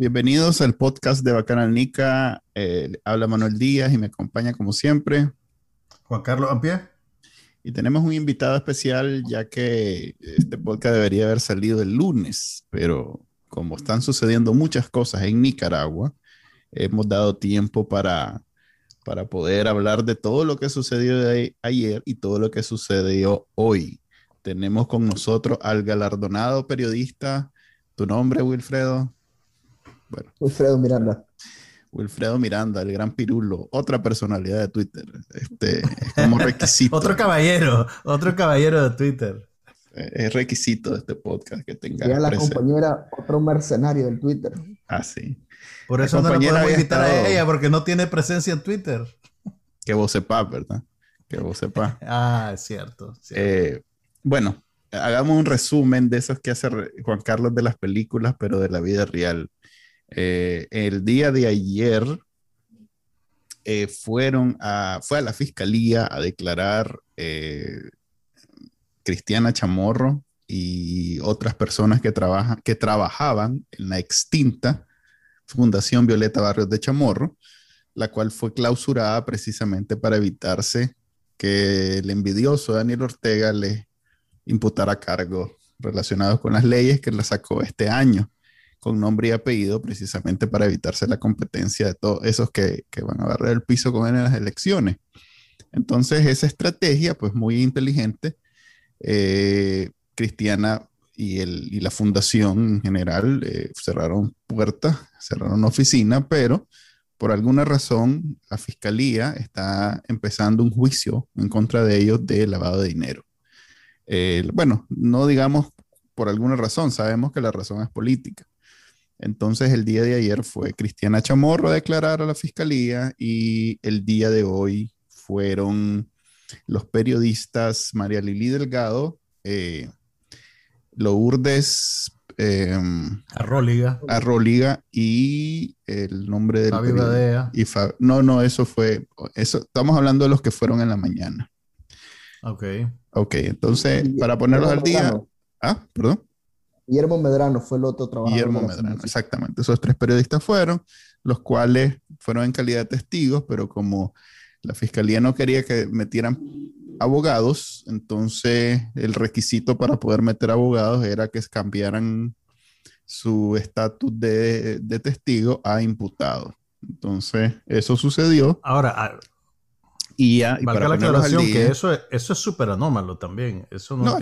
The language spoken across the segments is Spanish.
Bienvenidos al podcast de Bacanal Nica. Eh, habla Manuel Díaz y me acompaña como siempre. Juan Carlos Ampie. Y tenemos un invitado especial ya que este podcast debería haber salido el lunes, pero como están sucediendo muchas cosas en Nicaragua, hemos dado tiempo para, para poder hablar de todo lo que sucedió de ayer y todo lo que sucedió hoy. Tenemos con nosotros al galardonado periodista. ¿Tu nombre, Wilfredo? Bueno. Wilfredo Miranda. Wilfredo Miranda, el gran pirulo, otra personalidad de Twitter. Este, como requisito. otro caballero, otro caballero de Twitter. Es requisito de este podcast que tenga. Y la compañera, otro mercenario del Twitter. Ah, sí. Por eso no la podemos invitar a ella, porque no tiene presencia en Twitter. Que vos sepas, ¿verdad? Que vos sepas. ah, es cierto. Eh, bueno, hagamos un resumen de esos que hace Juan Carlos de las películas, pero de la vida real. Eh, el día de ayer eh, fueron a, fue a la fiscalía a declarar eh, Cristiana Chamorro y otras personas que, trabajan, que trabajaban en la extinta Fundación Violeta Barrios de Chamorro, la cual fue clausurada precisamente para evitarse que el envidioso Daniel Ortega le imputara cargos relacionados con las leyes que la sacó este año con nombre y apellido precisamente para evitarse la competencia de todos esos que, van a barrer el piso con él en las elecciones. Entonces, esa estrategia, pues muy inteligente, eh, Cristiana y, el, y, la fundación en general eh, cerraron puertas, cerraron oficina, pero por alguna razón la fiscalía está empezando un juicio en contra de ellos de lavado de dinero. Eh, bueno, no digamos por alguna razón, sabemos que la razón es política. Entonces el día de ayer fue Cristiana Chamorro a declarar a la fiscalía y el día de hoy fueron los periodistas María Lili Delgado, eh, Lourdes eh, Arróliga. Arróliga y el nombre del Fabio Badea. Y no, no, eso fue, eso, estamos hablando de los que fueron en la mañana. Ok. Ok, entonces, para ponerlos al día. Ah, perdón. Guillermo Medrano fue el otro trabajador. Guillermo Medrano, exactamente. Esos tres periodistas fueron, los cuales fueron en calidad de testigos, pero como la fiscalía no quería que metieran abogados, entonces el requisito para poder meter abogados era que cambiaran su estatus de, de testigo a imputado. Entonces, eso sucedió. Ahora, y ya, Valga la aclaración que eso es, eso es súper anómalo también. Eso no,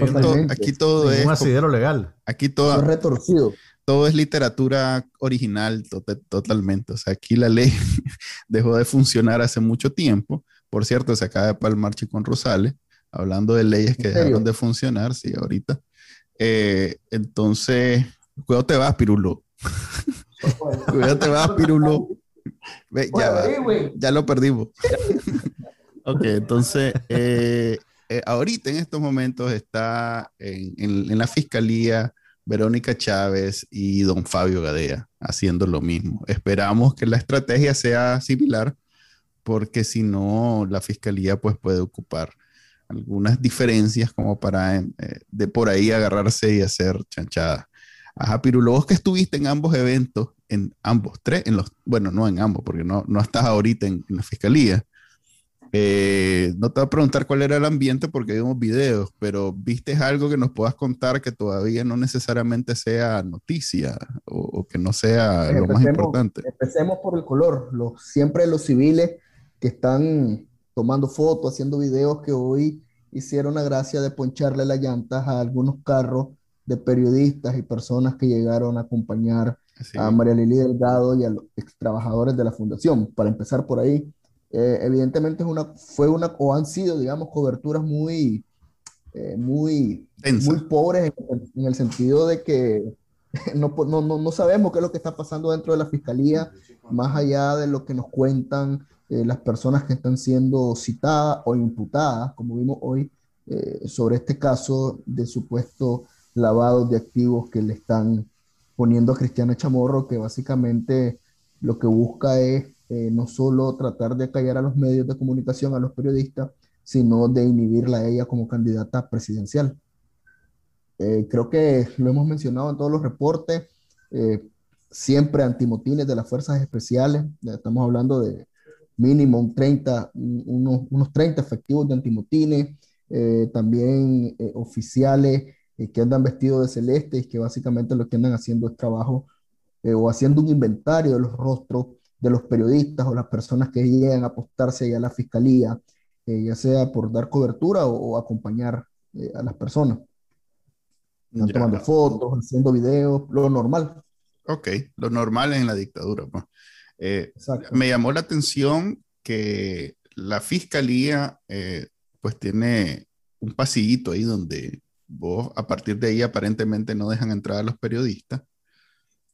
aquí todo es. Un asidero legal. Aquí todo. Es retorcido. Todo es literatura original totalmente. O sea, aquí la ley dejó de funcionar hace mucho tiempo. Por cierto, se acaba de palmar con Rosales, hablando de leyes que dejaron de funcionar, sí, ahorita. Eh, entonces, cuidado te vas, Pirulo. cuidado te vas, Pirulo. ya, ya lo perdimos. Ok, entonces, eh, eh, ahorita en estos momentos está en, la fiscalía Verónica Chávez y don Fabio Gadea haciendo lo mismo. Esperamos que la estrategia sea similar, porque si no, la fiscalía pues puede ocupar algunas diferencias como para eh, de por ahí agarrarse y hacer chanchada. Ajá, Pirulo, vos que estuviste en ambos eventos, en ambos, tres, en los, bueno, no en ambos, porque no, no estás ahorita en la fiscalía, eh, no te voy a preguntar cuál era el ambiente porque vimos videos, pero ¿viste algo que nos puedas contar que todavía no necesariamente sea noticia o, que no sea lo más importante? Empecemos por el color. Los, siempre los civiles que están tomando fotos, haciendo videos que hoy hicieron la gracia de poncharle las llantas a algunos carros de periodistas y personas que llegaron a acompañar a María Lili Delgado y a los ex trabajadores de la fundación. Para empezar por ahí, eh, evidentemente es una, fue una, o han sido, digamos, coberturas muy, eh, muy, muy pobres en, el sentido de que no, no, no, sabemos qué es lo que está pasando dentro de la fiscalía, más allá de lo que nos cuentan eh, las personas que están siendo citadas o imputadas, como vimos hoy, eh, sobre este caso de supuesto lavado de activos que le están poniendo a Cristiana Chamorro, que básicamente lo que busca es eh, no solo tratar de callar a los medios de comunicación, a los periodistas, sino de inhibirla a ella como candidata presidencial. Eh, creo que lo hemos mencionado en todos los reportes, eh, siempre antimotines de las fuerzas especiales, estamos hablando de mínimo 30, unos, unos 30 efectivos de antimotines, también oficiales que andan vestidos de celeste y que básicamente lo que andan haciendo es trabajo o haciendo un inventario de los rostros de los periodistas o las personas que llegan a apostarse a la fiscalía, eh, ya sea por dar cobertura o, acompañar eh, a las personas. Están tomando fotos, haciendo videos, lo normal. Ok, lo normal en la dictadura. Pues. Eh, me llamó la atención que la fiscalía pues tiene un pasillito ahí donde vos a partir de ahí aparentemente no dejan entrar a los periodistas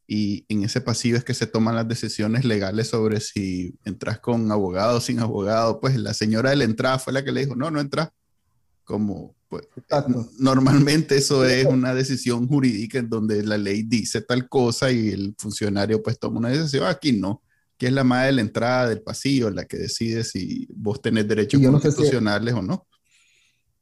y en ese pasillo es que se toman las decisiones legales sobre si entras con abogado o sin abogado. Pues la señora de la entrada fue la que le dijo, no, no entras. Como, pues, normalmente eso es una decisión jurídica en donde la ley dice tal cosa y el funcionario pues toma una decisión. Aquí no, que es la madre de la entrada del pasillo la que decide si vos tenés derechos constitucionales o no.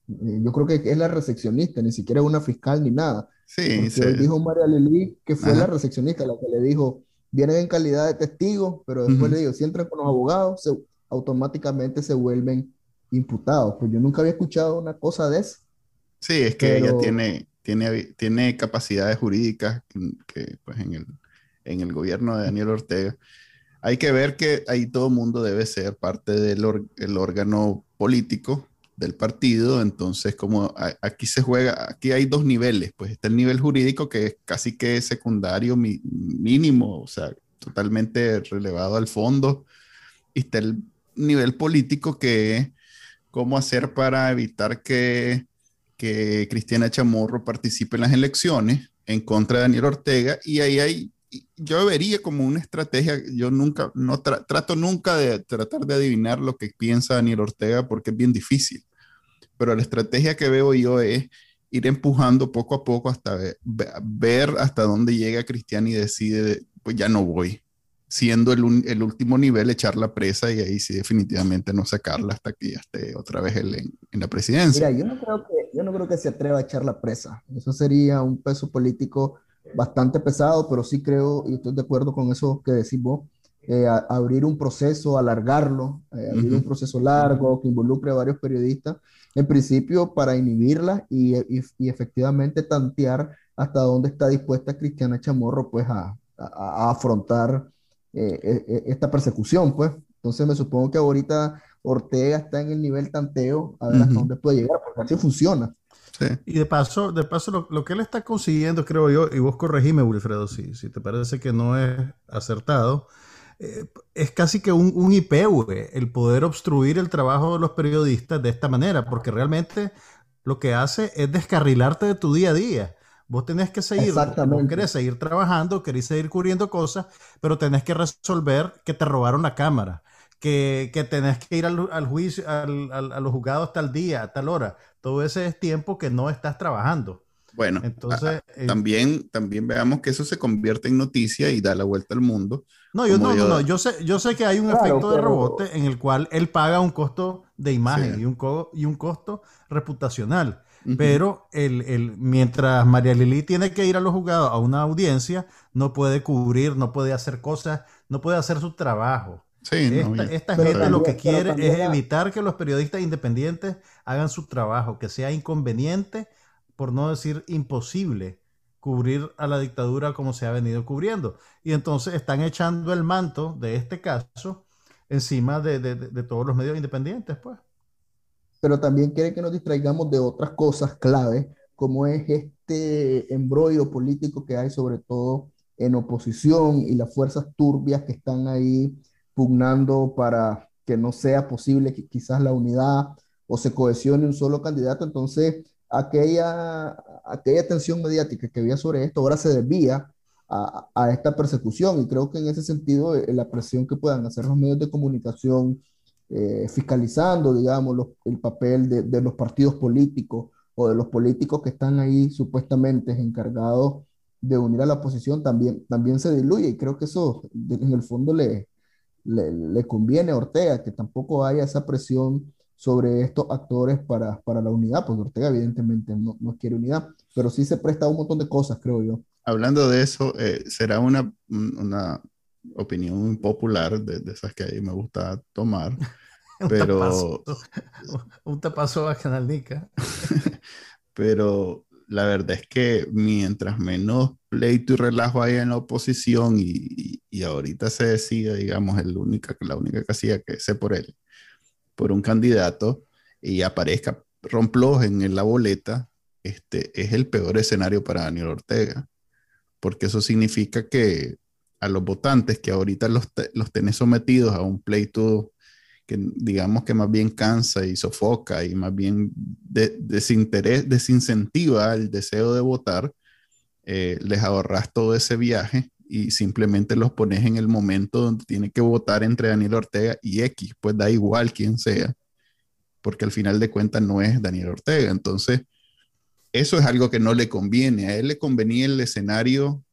Yo creo que es la recepcionista, ni siquiera es una fiscal ni nada. Sí, sí. Dijo María Lili que fue la recepcionista la que le dijo, vienen en calidad de testigos, pero después le dijo, si entran con los abogados, automáticamente se vuelven imputados. Pues yo nunca había escuchado una cosa de eso. Sí, es que ella tiene, tiene, tiene capacidades jurídicas que, pues en el, en el gobierno de Daniel Ortega. Hay que ver que ahí todo mundo debe ser parte del el órgano político del partido, entonces como aquí se juega, aquí hay dos niveles, pues está el nivel jurídico que es casi que secundario mínimo, o sea, totalmente relevado al fondo, y está el nivel político que es cómo hacer para evitar que, que Cristiana Chamorro participe en las elecciones en contra de Daniel Ortega, y ahí hay yo vería como una estrategia, yo nunca, no trato nunca de tratar de adivinar lo que piensa Daniel Ortega porque es bien difícil pero la estrategia que veo yo es ir empujando poco a poco hasta ver, hasta dónde llega Cristian y decide, pues ya no voy, siendo el, el, último nivel echar la presa y ahí sí definitivamente no sacarla hasta que ya esté otra vez él en, en, la presidencia. Mira, yo no, creo que, yo no creo que se atreva a echar la presa, eso sería un peso político bastante pesado, pero sí creo, y estoy de acuerdo con eso que decís vos, eh, abrir un proceso, alargarlo, eh, abrir un proceso largo que involucre a varios periodistas, en principio para inhibirla y, y, efectivamente tantear hasta dónde está dispuesta Cristiana Chamorro pues a, a, afrontar eh, e, e, esta persecución, pues. Entonces me supongo que ahorita Ortega está en el nivel tanteo a ver hasta dónde puede llegar, porque así funciona. Y de paso, de paso lo, lo, que él está consiguiendo, creo yo, y vos corregime, Wilfredo, si, si te parece que no es acertado, eh, es casi que un, un IPV, el poder obstruir el trabajo de los periodistas de esta manera, porque realmente lo que hace es descarrilarte de tu día a día. Vos tenés que seguir, vos querés seguir trabajando, querés seguir cubriendo cosas, pero tenés que resolver que te robaron la cámara, que, que tenés que ir al, al juicio, al, al, a los juzgados tal día, a tal hora. Todo ese es tiempo que no estás trabajando. Bueno, entonces eh, también, también veamos que eso se convierte en noticia y da la vuelta al mundo. No, yo no, no, yo sé, yo sé que hay un efecto de rebote en el cual él paga un costo de imagen y, un y un costo reputacional. Pero el, el, mientras María Lili tiene que ir a los juzgados a una audiencia, no puede cubrir, no puede hacer cosas, no puede hacer su trabajo. Sí, esta, esta gente lo que quiere es evitar que los periodistas independientes hagan su trabajo, que sea inconveniente por no decir imposible, cubrir a la dictadura como se ha venido cubriendo. Y entonces están echando el manto de este caso encima de, todos los medios independientes, pues. Pero también quiere que nos distraigamos de otras cosas clave, como es este embrollo político que hay, sobre todo en oposición y las fuerzas turbias que están ahí pugnando para que no sea posible que quizás la unidad o se cohesione un solo candidato. Entonces, aquella, aquella atención mediática que había sobre esto ahora se desvía a, a esta persecución. Y creo que en ese sentido eh, la presión que puedan hacer los medios de comunicación eh, fiscalizando, digamos, el papel de, de, los partidos políticos o de los políticos que están ahí supuestamente encargados de unir a la oposición también, también se diluye. Y creo que eso en el fondo le, le, le conviene a Ortega, que tampoco haya esa presión sobre estos actores para, para la unidad, porque Ortega evidentemente no, no, quiere unidad, pero sí se presta a un montón de cosas, creo yo. Hablando de eso, eh, será una, una opinión popular de, de, esas que ahí me gusta tomar, pero... un tapazo a Canal Nica. pero la verdad es que mientras menos pleito y relajo haya en la oposición y, y, ahorita se decida, digamos, el única, la única casilla que sé por él, por un candidato y aparezca Romploj en la boleta, este es el peor escenario para Daniel Ortega, porque eso significa que a los votantes que ahorita los, los tenés sometidos a un pleito que digamos que más bien cansa y sofoca y más bien de, desincentiva el deseo de votar, eh, les ahorras todo ese viaje y simplemente los pones en el momento donde tiene que votar entre Daniel Ortega y X, pues da igual quién sea, porque al final de cuentas no es Daniel Ortega. Entonces, eso es algo que no le conviene. A él le convenía el escenario,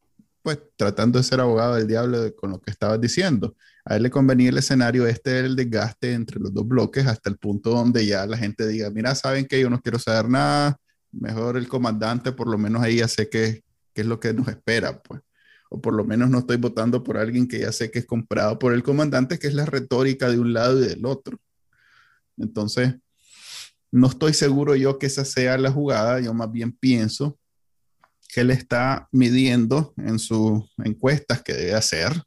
pues tratando de ser abogado del diablo con lo que estabas diciendo. A él le convenía el escenario este del desgaste entre los dos bloques hasta el punto donde ya la gente diga, mira, saben que yo no quiero saber nada, mejor el comandante, por lo menos ahí ya sé qué, qué es lo que nos espera, pues o por lo menos no estoy votando por alguien que ya sé que es comprado por el comandante, que es la retórica de un lado y del otro. Entonces, no estoy seguro yo que esa sea la jugada, yo más bien pienso que él está midiendo en sus encuestas que debe hacer,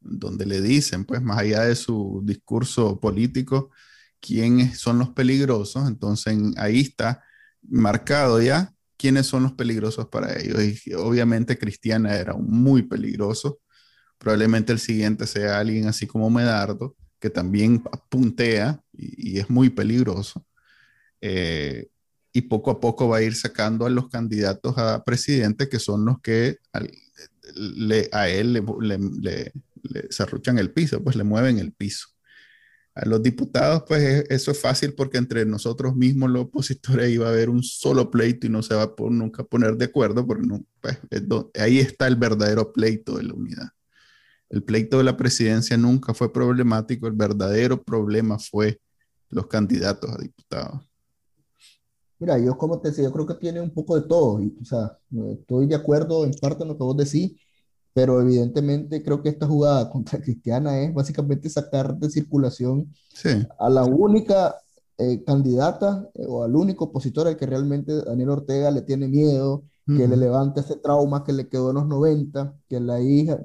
donde le dicen, pues más allá de su discurso político, quiénes son los peligrosos, entonces ahí está marcado ya quiénes son los peligrosos para ellos. Y obviamente Cristiana era muy peligroso. Probablemente el siguiente sea alguien así como Medardo, que también puntea y, es muy peligroso. Eh, y poco a poco va a ir sacando a los candidatos a presidente, que son los que le, a él le, le, le, el piso, pues le mueven el piso. A los diputados, pues eso es fácil porque entre nosotros mismos, los opositores, iba a haber un solo pleito y no se va a por, nunca poner de acuerdo, porque no, pues, ahí está el verdadero pleito de la unidad. El pleito de la presidencia nunca fue problemático, el verdadero problema fue los candidatos a diputados. Mira, yo como te decía, yo creo que tiene un poco de todo, o sea, estoy de acuerdo en parte en lo que vos decís, pero evidentemente creo que esta jugada contra Cristiana es básicamente sacar de circulación sí. a la única eh, candidata eh, o al único opositor al que realmente Daniel Ortega le tiene miedo, uh -huh. que le levante ese trauma que le quedó en los 90, que la hija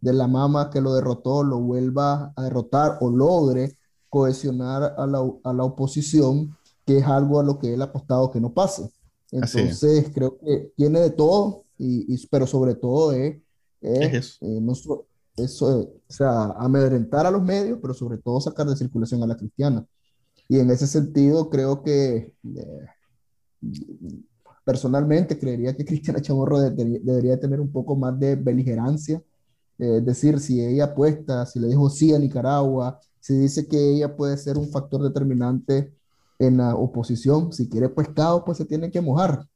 de la mamá que lo derrotó lo vuelva a derrotar o logre cohesionar a la, a la oposición, que es algo a lo que él ha apostado que no pase. Entonces creo que tiene de todo, y, y pero sobre todo es es, eso? Eh, eso o sea, amedrentar a los medios, pero sobre todo sacar de circulación a la cristiana. Y en ese sentido, creo que eh, personalmente creería que Cristiana Chamorro de, de, debería tener un poco más de beligerancia. Eh, es decir, si ella apuesta, si le dijo sí a Nicaragua, si dice que ella puede ser un factor determinante en la oposición, si quiere pescado, pues se tiene que mojar.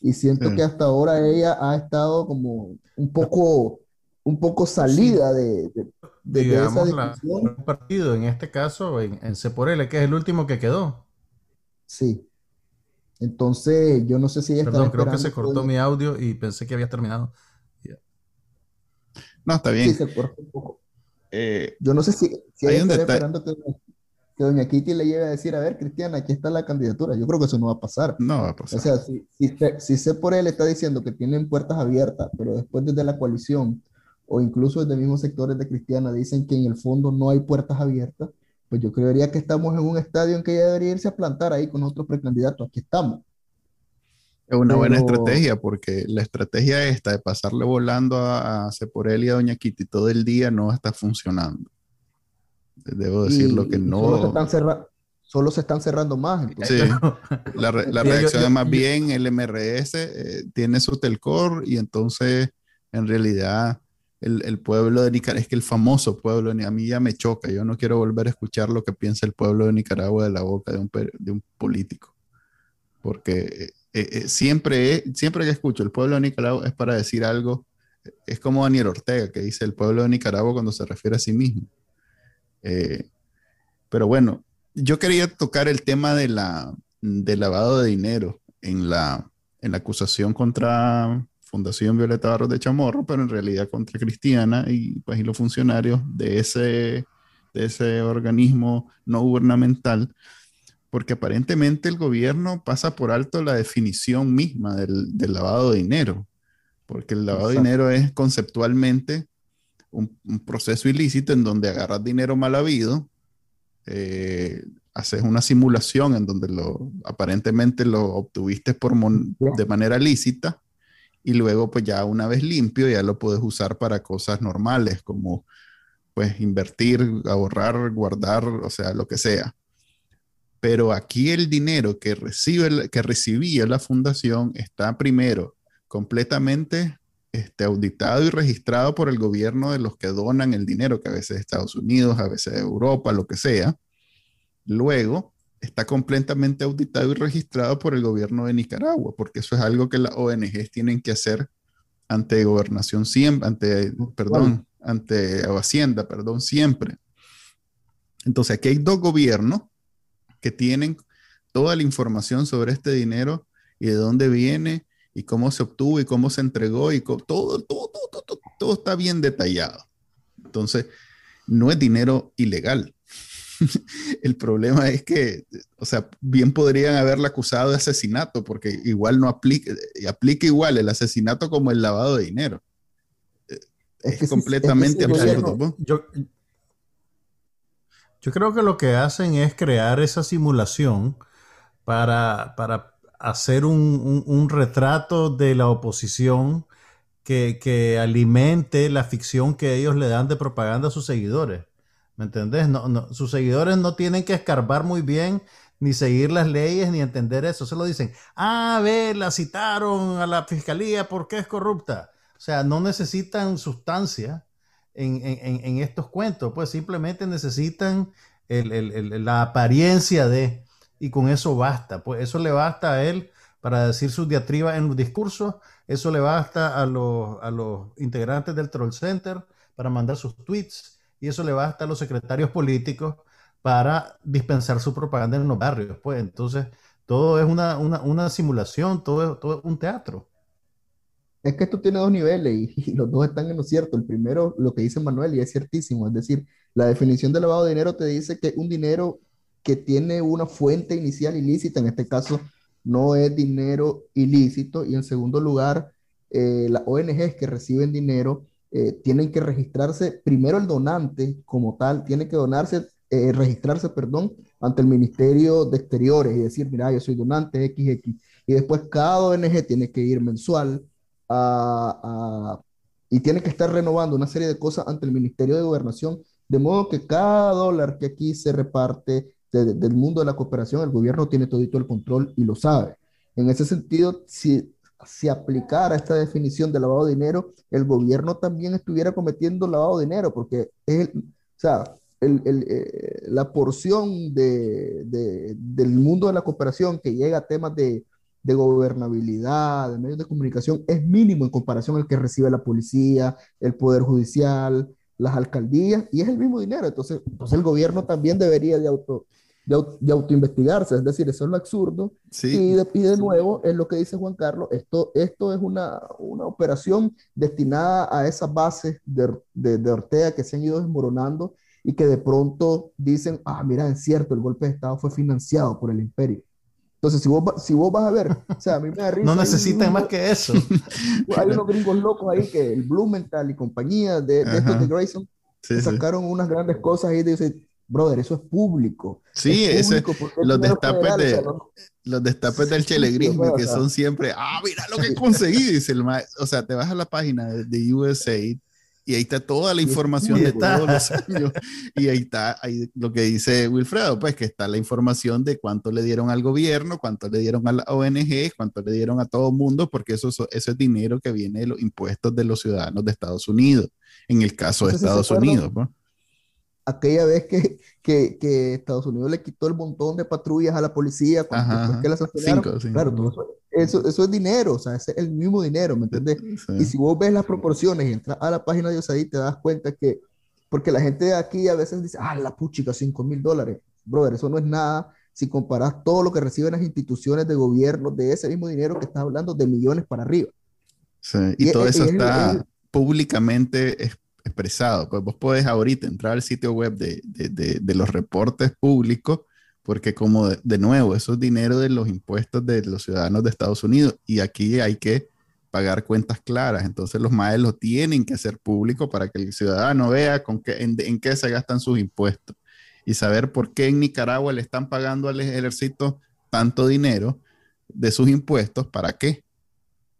Y siento sí. que hasta ahora ella ha estado como un poco, un poco salida sí. de, de, de, Digamos, esa discusión. La, partido, en este caso, en, en Seporele, que es el último que quedó. Sí. Entonces, yo no sé si ella Perdón, creo que se cortó mi audio y pensé que había terminado. Yeah. No, está bien. Sí, se cortó un poco. Eh, yo no sé si, si ella está esperando que que doña Kitty le llegue a decir, a ver, Cristiana, aquí está la candidatura. Yo creo que eso no va a pasar. No va a pasar. O sea, si, si, si sé por él está diciendo que tienen puertas abiertas, pero después desde la coalición o incluso desde mismos sectores de Cristiana dicen que en el fondo no hay puertas abiertas, pues yo creería que estamos en un estadio en que ella debería irse a plantar ahí con otros precandidatos. Aquí estamos. Es una pero... buena estrategia, porque la estrategia esta de pasarle volando a, a Seporel y a Doña Kitty todo el día no está funcionando debo decirlo que no. Solo se, están cerra... solo se están cerrando más. Sí, la, reacción es más bien el MRS eh, tiene su telcor y entonces en realidad el, pueblo de Nicaragua, es que el famoso pueblo, a mí ya me choca, yo no quiero volver a escuchar lo que piensa el pueblo de Nicaragua de la boca de un, de un político, porque eh, eh, siempre, siempre que escucho el pueblo de Nicaragua es para decir algo, es como Daniel Ortega que dice el pueblo de Nicaragua cuando se refiere a sí mismo. Eh, pero bueno, yo quería tocar el tema de la, del lavado de dinero en la, en la acusación contra Fundación Violeta Barros de Chamorro, pero en realidad contra Cristiana y, pues, y los funcionarios de ese, de ese organismo no gubernamental, porque aparentemente el gobierno pasa por alto la definición misma del, del lavado de dinero, porque el lavado de dinero es conceptualmente un, proceso ilícito en donde agarras dinero mal habido, eh, haces una simulación en donde lo, aparentemente lo obtuviste por de manera lícita y luego pues ya una vez limpio ya lo puedes usar para cosas normales como pues invertir, ahorrar, guardar, o sea, lo que sea. Pero aquí el dinero que, recibe, que recibía la fundación está primero completamente este, auditado y registrado por el gobierno de los que donan el dinero, que a veces es Estados Unidos, a veces Europa, lo que sea. Luego, está completamente auditado y registrado por el gobierno de Nicaragua, porque eso es algo que las ONGs tienen que hacer ante gobernación siempre, ante, perdón, ante Hacienda, perdón, siempre. Entonces, aquí hay dos gobiernos que tienen toda la información sobre este dinero y de dónde viene y cómo se obtuvo y cómo se entregó y todo, todo, todo, todo, todo está bien detallado. Entonces, no es dinero ilegal, el problema es que, o sea, bien podrían haberla acusado de asesinato, porque igual no aplica, aplica igual el asesinato como el lavado de dinero. Es, completamente absurdo. Yo, yo creo que lo que hacen es crear esa simulación para, para hacer un, retrato de la oposición que, que alimente la ficción que ellos le dan de propaganda a sus seguidores. ¿Me entendés? No, no, sus seguidores no tienen que escarbar muy bien, ni seguir las leyes, ni entender eso. Se lo dicen, ah, ve, la citaron a la fiscalía porque es corrupta. O sea, no necesitan sustancia en, estos cuentos, pues simplemente necesitan la apariencia de, y con eso basta. Pues eso le basta a él para decir sus diatribas en los discursos, eso le basta a los, a los integrantes del Troll Center para mandar sus tweets y eso le va hasta a los secretarios políticos para dispensar su propaganda en los barrios. Pues entonces, todo es una, simulación, todo es, todo un teatro. Es que esto tiene dos niveles y, los dos están en lo cierto. El primero, lo que dice Manuel, y es ciertísimo, es decir, la definición de lavado de dinero te dice que un dinero que tiene una fuente inicial ilícita, en este caso no es dinero ilícito, y en segundo lugar, eh, las ONGs que reciben dinero eh, tienen que registrarse, primero el donante como tal, tiene que donarse, eh, registrarse, perdón, ante el Ministerio de Exteriores y decir, mira, yo soy donante XX. Y después cada ONG tiene que ir mensual y tiene que estar renovando una serie de cosas ante el Ministerio de Gobernación, de modo que cada dólar que aquí se reparte del mundo de la cooperación, el gobierno tiene todo el control y lo sabe. En ese sentido, si si aplicara esta definición de lavado de dinero, el gobierno también estuviera cometiendo lavado de dinero, porque es o sea, el, el, eh, la porción de, de, del mundo de la cooperación que llega a temas de, de, gobernabilidad, de medios de comunicación, es mínimo en comparación al que recibe la policía, el Poder Judicial, las alcaldías, y es el mismo dinero. Entonces, entonces el gobierno también debería de auto de, autoinvestigarse, es decir, eso es lo absurdo. Y, de, de, nuevo, es lo que dice Juan Carlos, esto, esto es una, una operación destinada a esas bases de, de, Ortega que se han ido desmoronando y que de pronto dicen, ah, mira, es cierto, el golpe de Estado fue financiado por el imperio. Entonces, si vos, si vos vas a ver, o sea, a mí me da risa. No necesitan más que eso. Hay unos gringos locos ahí que el Blumenthal y compañía de, de estos de Grayson sacaron unas grandes cosas ahí y dicen, brother, eso es público. Sí, los, destapes de, los destapes del chelegrismo, que son siempre, ah, mira lo que conseguí, dice el O sea, te vas a la página de, USAID Y ahí está toda la información de todos los años. Y ahí está ahí lo que dice Wilfredo, pues que está la información de cuánto le dieron al gobierno, cuánto le dieron a la ONG, cuánto le dieron a todo el mundo, porque eso, eso es dinero que viene de los impuestos de los ciudadanos de Estados Unidos, en el caso de Estados Unidos. Pues aquella vez que, que, que, Estados Unidos le quitó el montón de patrullas a la policía cuando que las Cinco, Claro, eso, eso, es dinero, o sea, es el mismo dinero, ¿me entiendes? Y si vos ves las proporciones y entras a la página de USAID, te das cuenta que, porque la gente de aquí a veces dice, ah, la puchica, 5 mil dólares. Brother, eso no es nada si comparas todo lo que reciben las instituciones de gobierno de ese mismo dinero que estás hablando de millones para arriba. Sí, y, todo eso está públicamente expresado. Pues vos podés ahorita entrar al sitio web de, de, de, los reportes públicos, porque como de, nuevo, eso es dinero de los impuestos de los ciudadanos de Estados Unidos y aquí hay que pagar cuentas claras. Entonces los MAE lo tienen que hacer público para que el ciudadano vea con qué, en, qué se gastan sus impuestos y saber por qué en Nicaragua le están pagando al ejército tanto dinero de sus impuestos, ¿para qué?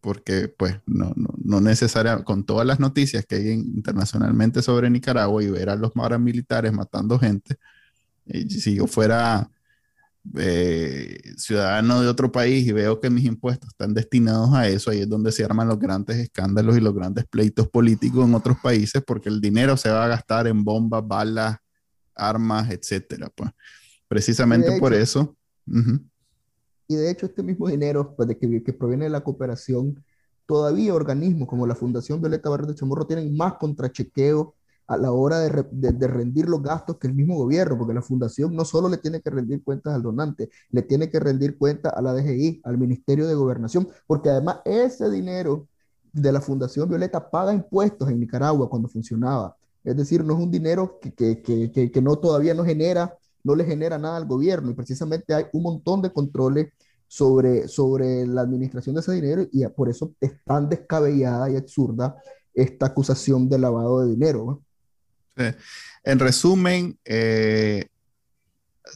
porque pues no, no necesariamente, con todas las noticias que hay internacionalmente sobre Nicaragua y ver a los paramilitares matando gente, eh, si yo fuera eh, ciudadano de otro país y veo que mis impuestos están destinados a eso, ahí es donde se arman los grandes escándalos y los grandes pleitos políticos en otros países, porque el dinero se va a gastar en bombas, balas, armas, etcétera. Pues. Precisamente por eso. Y de hecho, este mismo dinero pues, de que, que, proviene de la cooperación, todavía organismos como la Fundación Violeta Barrio de Chamorro tienen más contrachequeo a la hora de, de, rendir los gastos que el mismo gobierno, porque la fundación no solo le tiene que rendir cuentas al donante, le tiene que rendir cuentas a la DGI, al Ministerio de Gobernación, porque además ese dinero de la Fundación Violeta paga impuestos en Nicaragua cuando funcionaba. Es decir, no es un dinero que, que, que, que no todavía no genera no le genera nada al gobierno y precisamente hay un montón de controles sobre, sobre la administración de ese dinero y por eso es tan descabellada y absurda esta acusación de lavado de dinero. En resumen, eh,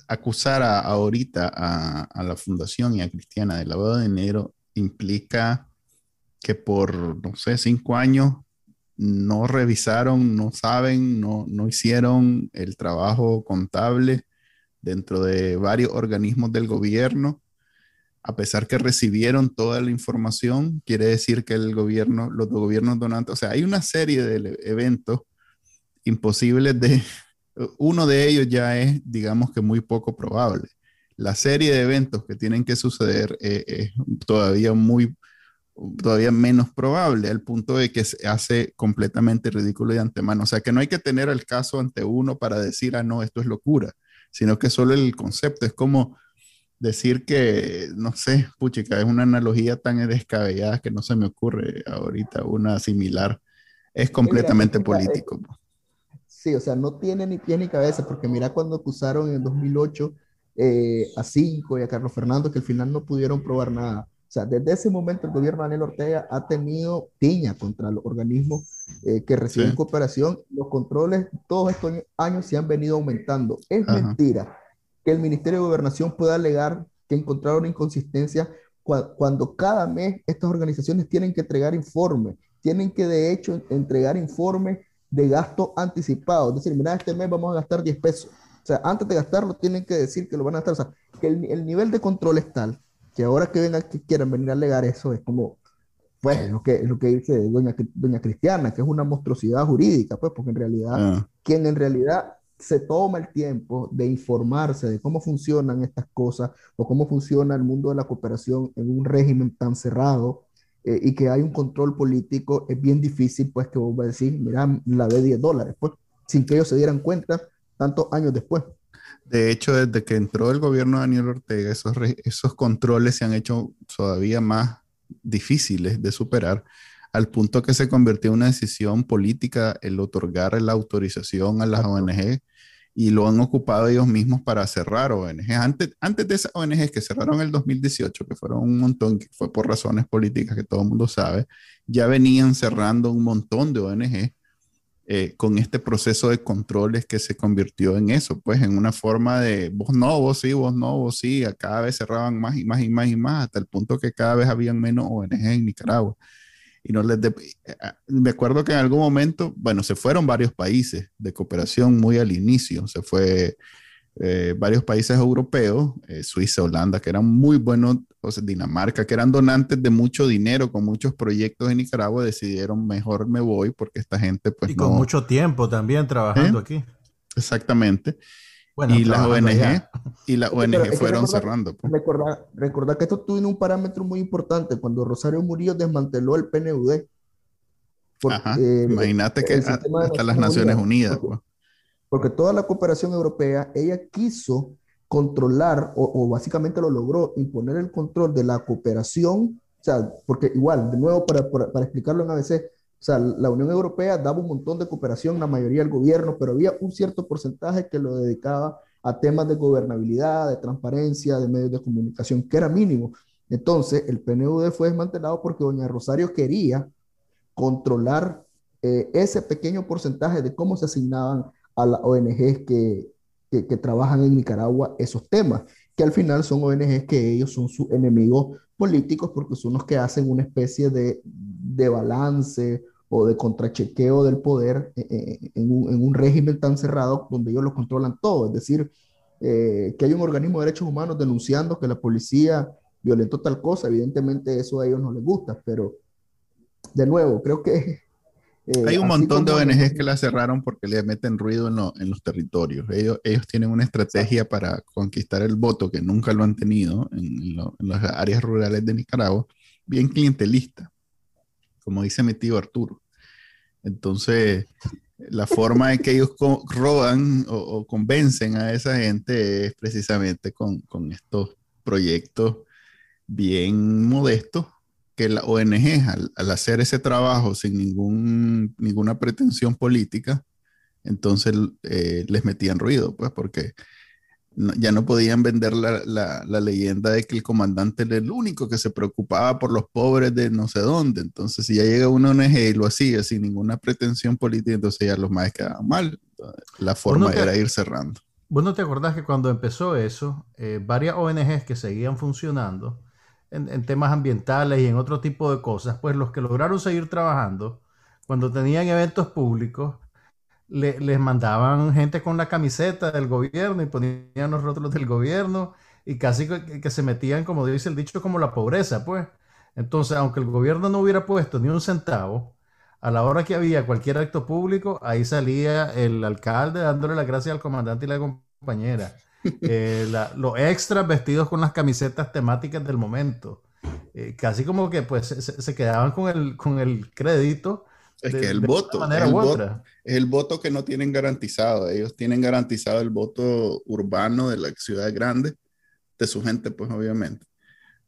acusar a, ahorita a, a, la fundación y a Cristiana de lavado de dinero implica que por, no sé, cinco años no revisaron, no saben, no, no hicieron el trabajo contable dentro de varios organismos del gobierno, a pesar que recibieron toda la información, quiere decir que el gobierno, los gobiernos donantes, o sea, hay una serie de eventos imposibles de, uno de ellos ya es, digamos que muy poco probable. La serie de eventos que tienen que suceder eh, es todavía muy, todavía menos probable, al punto de que se hace completamente ridículo de antemano. O sea, que no hay que tener el caso ante uno para decir, ah, no, esto es locura sino que solo el concepto. Es como decir que, no sé, puchica, es una analogía tan descabellada que no se me ocurre ahorita una similar. Es completamente político. Sí, o sea, no tiene ni pie ni cabeza, porque mira cuando acusaron en 2008 eh, a Cinco y a Carlos Fernando, que al final no pudieron probar nada. O sea, desde ese momento el gobierno de Daniel Ortega ha tenido tiña contra los organismos eh, que reciben cooperación. Los controles todos estos años se han venido aumentando. Es mentira que el Ministerio de Gobernación pueda alegar que encontraron inconsistencia cuando cada mes estas organizaciones tienen que entregar informes, tienen que de hecho entregar informes de gasto anticipado. Es decir, mira, este mes vamos a gastar 10 pesos. O sea, antes de gastarlo tienen que decir que lo van a gastar. O sea, que el, el nivel de control es tal que ahora que vengan, que quieran venir a alegar eso, es como, pues, lo que, lo que dice doña, doña Cristiana, que es una monstruosidad jurídica, pues, porque en realidad, ah. quien en realidad se toma el tiempo de informarse de cómo funcionan estas cosas o cómo funciona el mundo de la cooperación en un régimen tan cerrado eh, y que hay un control político, es bien difícil, pues, que vos vas a decir, mira, la de 10 dólares, pues, sin que ellos se dieran cuenta tantos años después. De hecho, desde que entró el gobierno de Daniel Ortega, esos, esos controles se han hecho todavía más difíciles de superar, al punto que se convirtió en una decisión política el otorgar la autorización a las ONG y lo han ocupado ellos mismos para cerrar ONG. Antes, antes de esas ONG que cerraron en el 2018, que fueron un montón, que fue por razones políticas que todo el mundo sabe, ya venían cerrando un montón de ONG eh, con este proceso de controles que se convirtió en eso, pues en una forma de vos no, vos sí, vos no, vos sí, cada vez cerraban más y más y más y más, hasta el punto que cada vez habían menos ONG en Nicaragua. Y no les... Eh, ah, me acuerdo que en algún momento, bueno, se fueron varios países de cooperación muy al inicio, se fue eh, varios países europeos, eh, Suiza, Holanda, que eran muy buenos, o sea, Dinamarca, que eran donantes de mucho dinero con muchos proyectos en Nicaragua, decidieron mejor me voy porque esta gente pues... Y con mucho tiempo también trabajando aquí. Exactamente. Y las ONG, y las ONG fueron cerrando. Pues. Recordar, que esto tuvo un parámetro muy importante cuando Rosario Murillo desmanteló el PNUD. Imagínate que hasta las Naciones Unidas. pues porque toda la cooperación europea, ella quiso controlar, o, básicamente lo logró, imponer el control de la cooperación, o sea, porque igual, de nuevo, para, para, explicarlo en ABC, o sea, la Unión Europea daba un montón de cooperación, la mayoría del gobierno, pero había un cierto porcentaje que lo dedicaba a temas de gobernabilidad, de transparencia, de medios de comunicación, que era mínimo. Entonces, el PNUD fue desmantelado porque doña Rosario quería controlar eh, ese pequeño porcentaje de cómo se asignaban a las ONGs que, que, trabajan en Nicaragua esos temas, que al final son ONGs que ellos son sus enemigos políticos porque son los que hacen una especie de, de balance o de contrachequeo del poder en, un, en, un, régimen tan cerrado donde ellos lo controlan todo. Es decir, eh, que hay un organismo de derechos humanos denunciando que la policía violentó tal cosa, evidentemente eso a ellos no les gusta, pero de nuevo, creo que eh, Hay un montón de ONGs que la cerraron porque le meten ruido en, los territorios. Ellos, ellos, tienen una estrategia para conquistar el voto que nunca lo han tenido en, las áreas rurales de Nicaragua, bien clientelista, como dice mi tío Arturo. Entonces, la forma en que ellos roban o, convencen a esa gente es precisamente con, con estos proyectos bien modestos que la ONG, al, hacer ese trabajo sin ningún, ninguna pretensión política, entonces eh, les metían ruido, pues, porque ya no podían vender la, la, leyenda de que el comandante era el único que se preocupaba por los pobres de no sé dónde. Entonces, si ya llega una ONG y lo hacía sin ninguna pretensión política, entonces ya los más quedaban mal. La forma era ir cerrando. Bueno, te acordás que cuando empezó eso, eh, varias ONGs que seguían funcionando, en, temas ambientales y en otro tipo de cosas, pues los que lograron seguir trabajando, cuando tenían eventos públicos, les mandaban gente con la camiseta del gobierno y ponían los rótulos del gobierno y casi que, se metían, como dice el dicho, como la pobreza, pues. Entonces, aunque el gobierno no hubiera puesto ni un centavo, a la hora que había cualquier acto público, ahí salía el alcalde dándole las gracias al comandante y la compañera. Eh, los extras vestidos con las camisetas temáticas del momento. Eh, casi como que pues se, quedaban con el, con el crédito. Es que el voto, es el voto, es el voto que no tienen garantizado. Ellos tienen garantizado el voto urbano de la ciudad grande, de su gente, pues obviamente.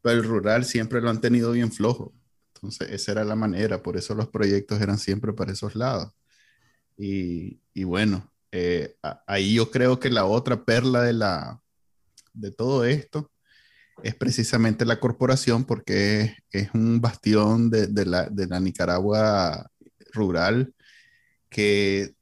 Pero el rural siempre lo han tenido bien flojo. Entonces, esa era la manera. Por eso los proyectos eran siempre para esos lados. Y, y bueno, eh, ahí yo creo que la otra perla de, la, de todo esto es precisamente la corporación porque es, un bastión de, de, la, de, la, Nicaragua rural que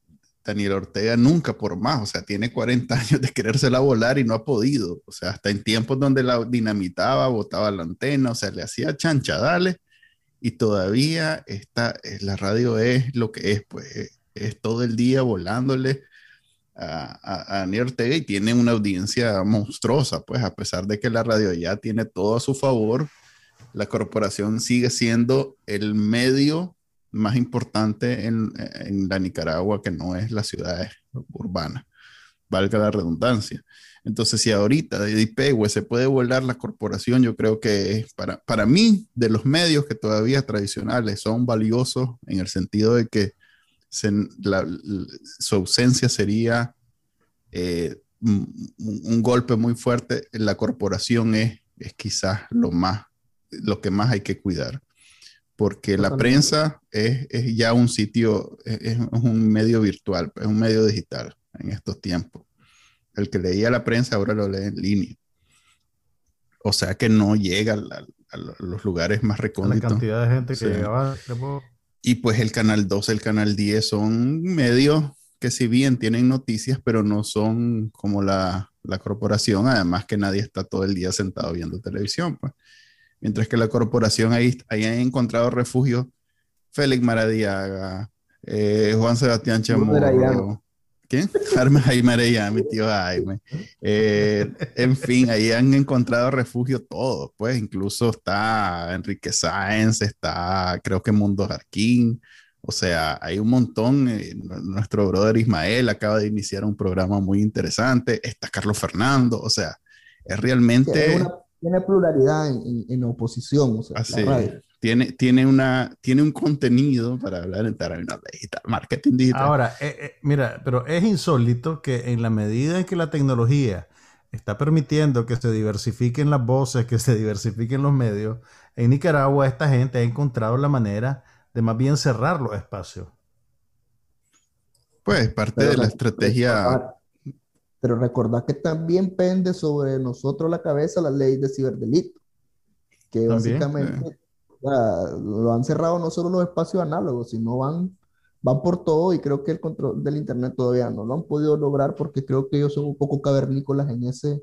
Daniel Ortega nunca por más, o sea, tiene 40 años de querérsela volar y no ha podido, o sea, hasta en tiempos donde la dinamitaba, botaba la antena, o sea, le hacía chanchadales y todavía está, la radio es lo que es, pues es todo el día volándole a, a, Ortega y tiene una audiencia monstruosa, pues a pesar de que la radio ya tiene todo a su favor, la corporación sigue siendo el medio más importante en, en la Nicaragua que no es la ciudad urbana, valga la redundancia. Entonces, si ahorita de IPEGUE se puede volar la corporación, yo creo que para, para mí, de los medios que todavía tradicionales son valiosos en el sentido de que su ausencia sería eh, un, golpe muy fuerte. La corporación es, es quizás lo, más, lo que más hay que cuidar, porque la prensa es, es ya un sitio, es, un medio virtual, es un medio digital en estos tiempos. El que leía la prensa ahora lo lee en línea. O sea que no llega a, los lugares más recónditos. La cantidad de gente que llegaba. Y pues el canal 12, el canal 10 son medios que si bien tienen noticias, pero no son como la, la, corporación, además que nadie está todo el día sentado viendo televisión. Pues. Mientras que la corporación ahí, ahí ha encontrado refugio Félix Maradiaga, eh, Juan Sebastián Chamorro. ¿Quién? Jaime Arellano, mi tío Jaime. Eh, en fin, ahí han encontrado refugio todos, pues incluso está Enrique Sáenz, está creo que Mundo Jarquín, o sea, hay un montón. Eh, nuestro brother Ismael acaba de iniciar un programa muy interesante, está Carlos Fernando, o sea, es realmente... tiene pluralidad en, en, oposición, o sea, Así, tiene, tiene, una, tiene un contenido para hablar en términos digital, marketing digital. Ahora, eh, eh, mira, pero es insólito que en la medida en que la tecnología está permitiendo que se diversifiquen las voces, que se diversifiquen los medios, en Nicaragua esta gente ha encontrado la manera de más bien cerrar los espacios. Pues parte de la estrategia. Pero recordad que también pende sobre nosotros la cabeza la ley de ciberdelito, que básicamente lo han cerrado no solo los espacios análogos, sino van, van por todo y creo que el control del Internet todavía no lo han podido lograr porque creo que ellos son un poco cavernícolas en ese,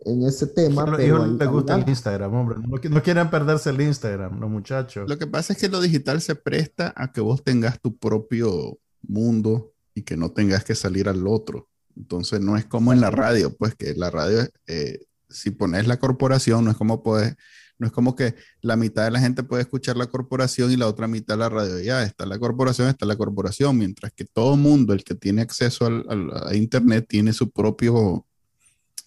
en ese tema. Pero ellos les gusta el Instagram, hombre. No, no, quieren perderse el Instagram, los muchachos. Lo que pasa es que lo digital se presta a que vos tengas tu propio mundo y que no tengas que salir al otro. Entonces no es como en la radio, pues que la radio, eh, si pones la corporación, no es como puedes no es como que la mitad de la gente puede escuchar la corporación y la otra mitad la radio. Ya está la corporación, está la corporación, mientras que todo mundo, el que tiene acceso a Internet, tiene su propio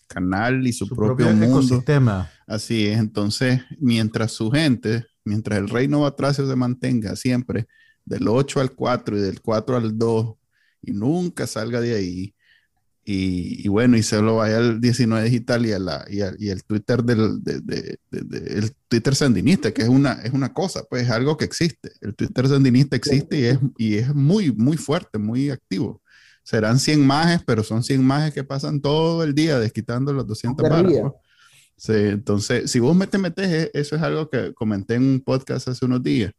canal y su, propio, mundo. ecosistema. Así es. Entonces, mientras su gente, mientras el reino Batracio se mantenga siempre del 8 al 4 y del 4 al 2 y nunca salga de ahí, y, bueno, y se lo vaya al 19 digital y, a la, y, y el Twitter del de, el Twitter sandinista, que es una, es una cosa, pues es algo que existe. El Twitter sandinista existe y es, y es muy, muy fuerte, muy activo. Serán 100 majes, pero son 100 majes que pasan todo el día desquitando los 200 barras. Pues. Sí, entonces, si vos te metes, e, eso es algo que comenté en un podcast hace unos días.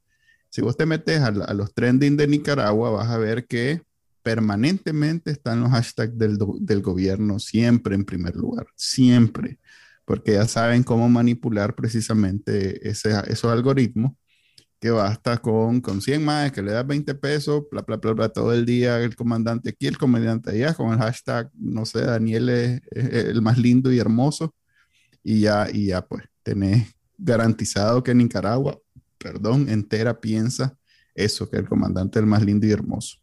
Si vos te metes a, a los trending de Nicaragua, vas a ver que permanentemente están los hashtags del, del, gobierno siempre en primer lugar, siempre, porque ya saben cómo manipular precisamente ese, esos algoritmos que basta con, con 100 más, que le das 20 pesos, bla, bla, bla, bla, todo el día el comandante aquí, el comandante allá, con el hashtag, no sé, Daniel es, el más lindo y hermoso, y ya, y ya pues tenés garantizado que Nicaragua, perdón, entera piensa eso, que el comandante es el más lindo y hermoso.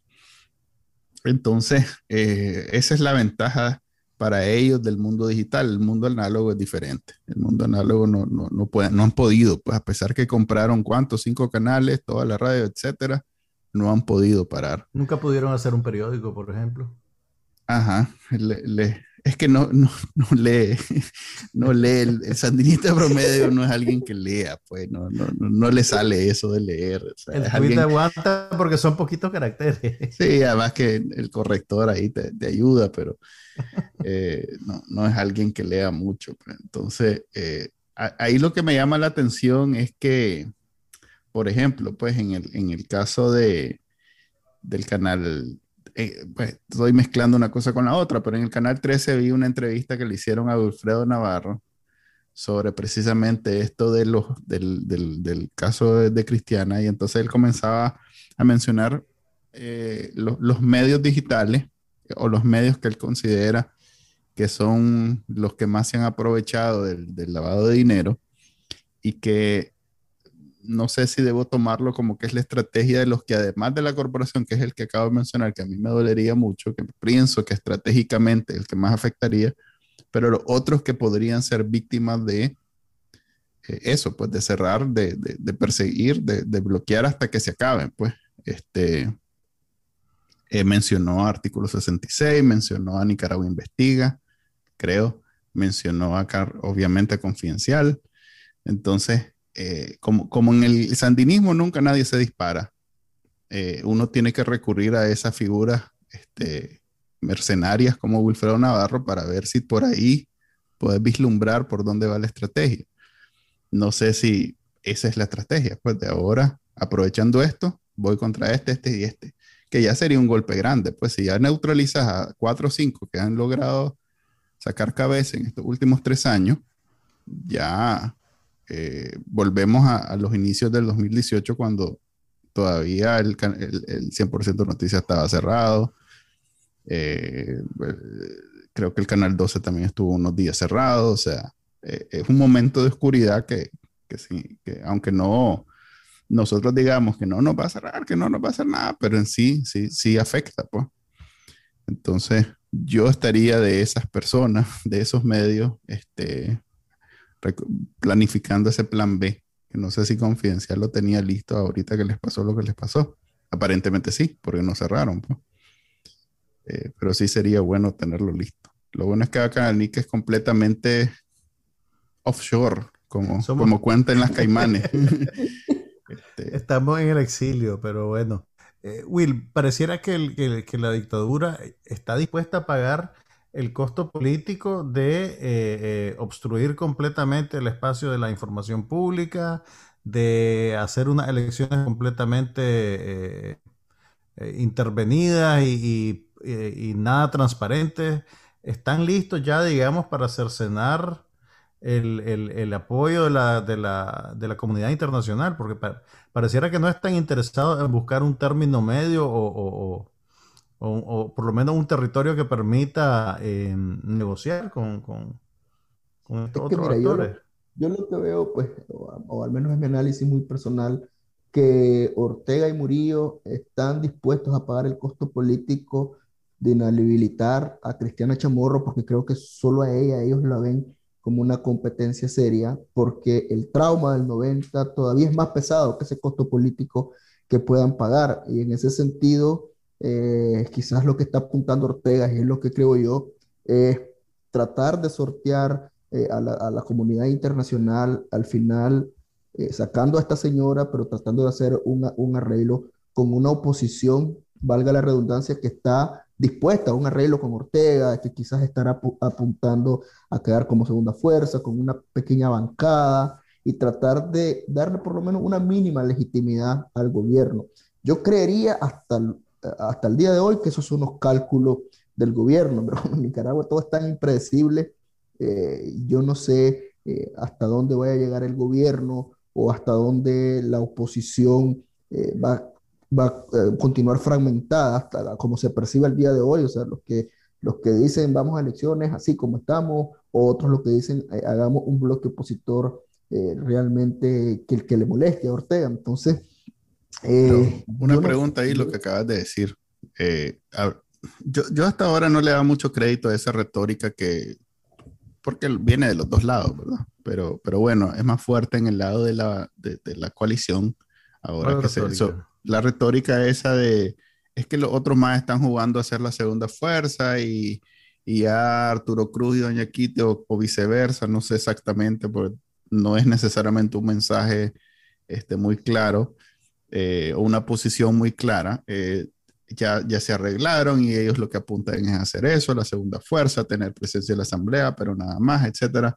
Entonces, eh, esa es la ventaja para ellos del mundo digital. El mundo análogo es diferente. El mundo análogo no, no, no, puede, no han podido, pues a pesar que compraron cuántos, cinco canales, toda la radio, etcétera, no han podido parar. Nunca pudieron hacer un periódico, por ejemplo. Ajá, le, es que no, no, no lee, no lee, el, sandinista promedio no es alguien que lea, pues no, no, no, le sale eso de leer. el tweet aguanta porque son poquitos caracteres. Sí, además que el corrector ahí te, te ayuda, pero eh, no, no, es alguien que lea mucho. Pues. Entonces, eh, ahí lo que me llama la atención es que, por ejemplo, pues en el, en el caso de, del canal eh, pues estoy mezclando una cosa con la otra, pero en el canal 13 vi una entrevista que le hicieron a Wilfredo Navarro sobre precisamente esto de los, del, del, del caso de, Cristiana y entonces él comenzaba a mencionar eh, los medios digitales o los medios que él considera que son los que más se han aprovechado del, del lavado de dinero y que no sé si debo tomarlo como que es la estrategia de los que además de la corporación, que es el que acabo de mencionar, que a mí me dolería mucho, que pienso que estratégicamente el que más afectaría, pero los otros que podrían ser víctimas de eh, eso, pues de cerrar, de, perseguir, de, bloquear hasta que se acaben, pues, este, eh, mencionó artículo 66, mencionó a Nicaragua Investiga, creo, mencionó acá, obviamente, Confidencial. Entonces, eh, como, como en el sandinismo nunca nadie se dispara, eh, uno tiene que recurrir a esas figuras este, mercenarias como Wilfredo Navarro para ver si por ahí puedes vislumbrar por dónde va la estrategia. No sé si esa es la estrategia, pues de ahora, aprovechando esto, voy contra este, este y este, que ya sería un golpe grande, pues si ya neutralizas a cuatro o cinco que han logrado sacar cabeza en estos últimos tres años, ya eh, volvemos a, los inicios del 2018 cuando todavía el, el, 100% Noticias estaba cerrado. Eh, creo que el Canal 12 también estuvo unos días cerrado. O sea, eh, es un momento de oscuridad que, que sí, que aunque no nosotros digamos que no nos va a cerrar, que no nos va a hacer nada, pero en sí, sí, sí afecta, pues. Entonces, yo estaría de esas personas, de esos medios, este, planificando ese plan B, que no sé si Confidencial lo tenía listo ahorita que les pasó lo que les pasó. Aparentemente sí, porque no cerraron. Pues. Eh, pero sí sería bueno tenerlo listo. Lo bueno es que acá Nick es completamente offshore, como, como cuenta en las Caimanes. Este, Estamos en el exilio, pero bueno. Eh, Will, pareciera que, que, la dictadura está dispuesta a pagar el costo político de eh, eh, obstruir completamente el espacio de la información pública, de hacer unas elecciones completamente intervenidas y, nada transparentes. ¿Están listos ya, digamos, para cercenar el, apoyo de la, de, la, comunidad internacional, porque pareciera que no están interesados en buscar un término medio o, por lo menos un territorio que permita em, negociar con, con, estos otros actores. Yo, lo que veo, pues, o, al menos es mi análisis muy personal, que Ortega y Murillo están dispuestos a pagar el costo político de inhabilitar a Cristiana Chamorro, porque creo que solo a ella ellos la ven como una competencia seria, porque el trauma del 90 todavía es más pesado que ese costo político que puedan pagar. Y en ese sentido, eh, quizás lo que está apuntando Ortega, y es lo que creo yo, es tratar de sortear eh, a, la, comunidad internacional, al final eh, sacando a esta señora, pero tratando de hacer un arreglo con una oposición, valga la redundancia, que está dispuesta a un arreglo con Ortega, que quizás estará apuntando a quedar como segunda fuerza, con una pequeña bancada y tratar de darle por lo menos una mínima legitimidad al gobierno. Yo creería hasta hasta el día de hoy que esos son unos cálculos del gobierno, pero en Nicaragua todo es tan impredecible, eh, yo no sé eh, hasta dónde vaya a llegar el gobierno o hasta dónde la oposición eh, va, va a continuar fragmentada hasta como se percibe el día de hoy, o sea, los que, los que dicen vamos a elecciones así como estamos, o otros los que dicen hagamos un bloque opositor realmente que, que le moleste a Ortega. Entonces, una pregunta ahí, lo que acabas de decir. yo, yo hasta ahora no le da mucho crédito a esa retórica que, porque viene de los dos lados, ¿verdad? Pero, pero bueno, es más fuerte en el lado de la, de, de la coalición. Ahora que se, la retórica esa de es que los otros más están jugando a ser la segunda fuerza y, y ya Arturo Cruz y Doña Quite o, viceversa, no sé exactamente, porque no es necesariamente un mensaje este, muy claro eh, una posición muy clara. Eh, ya, ya se arreglaron y ellos lo que apuntan es hacer eso, la segunda fuerza, tener presencia en la asamblea, pero nada más, etcétera.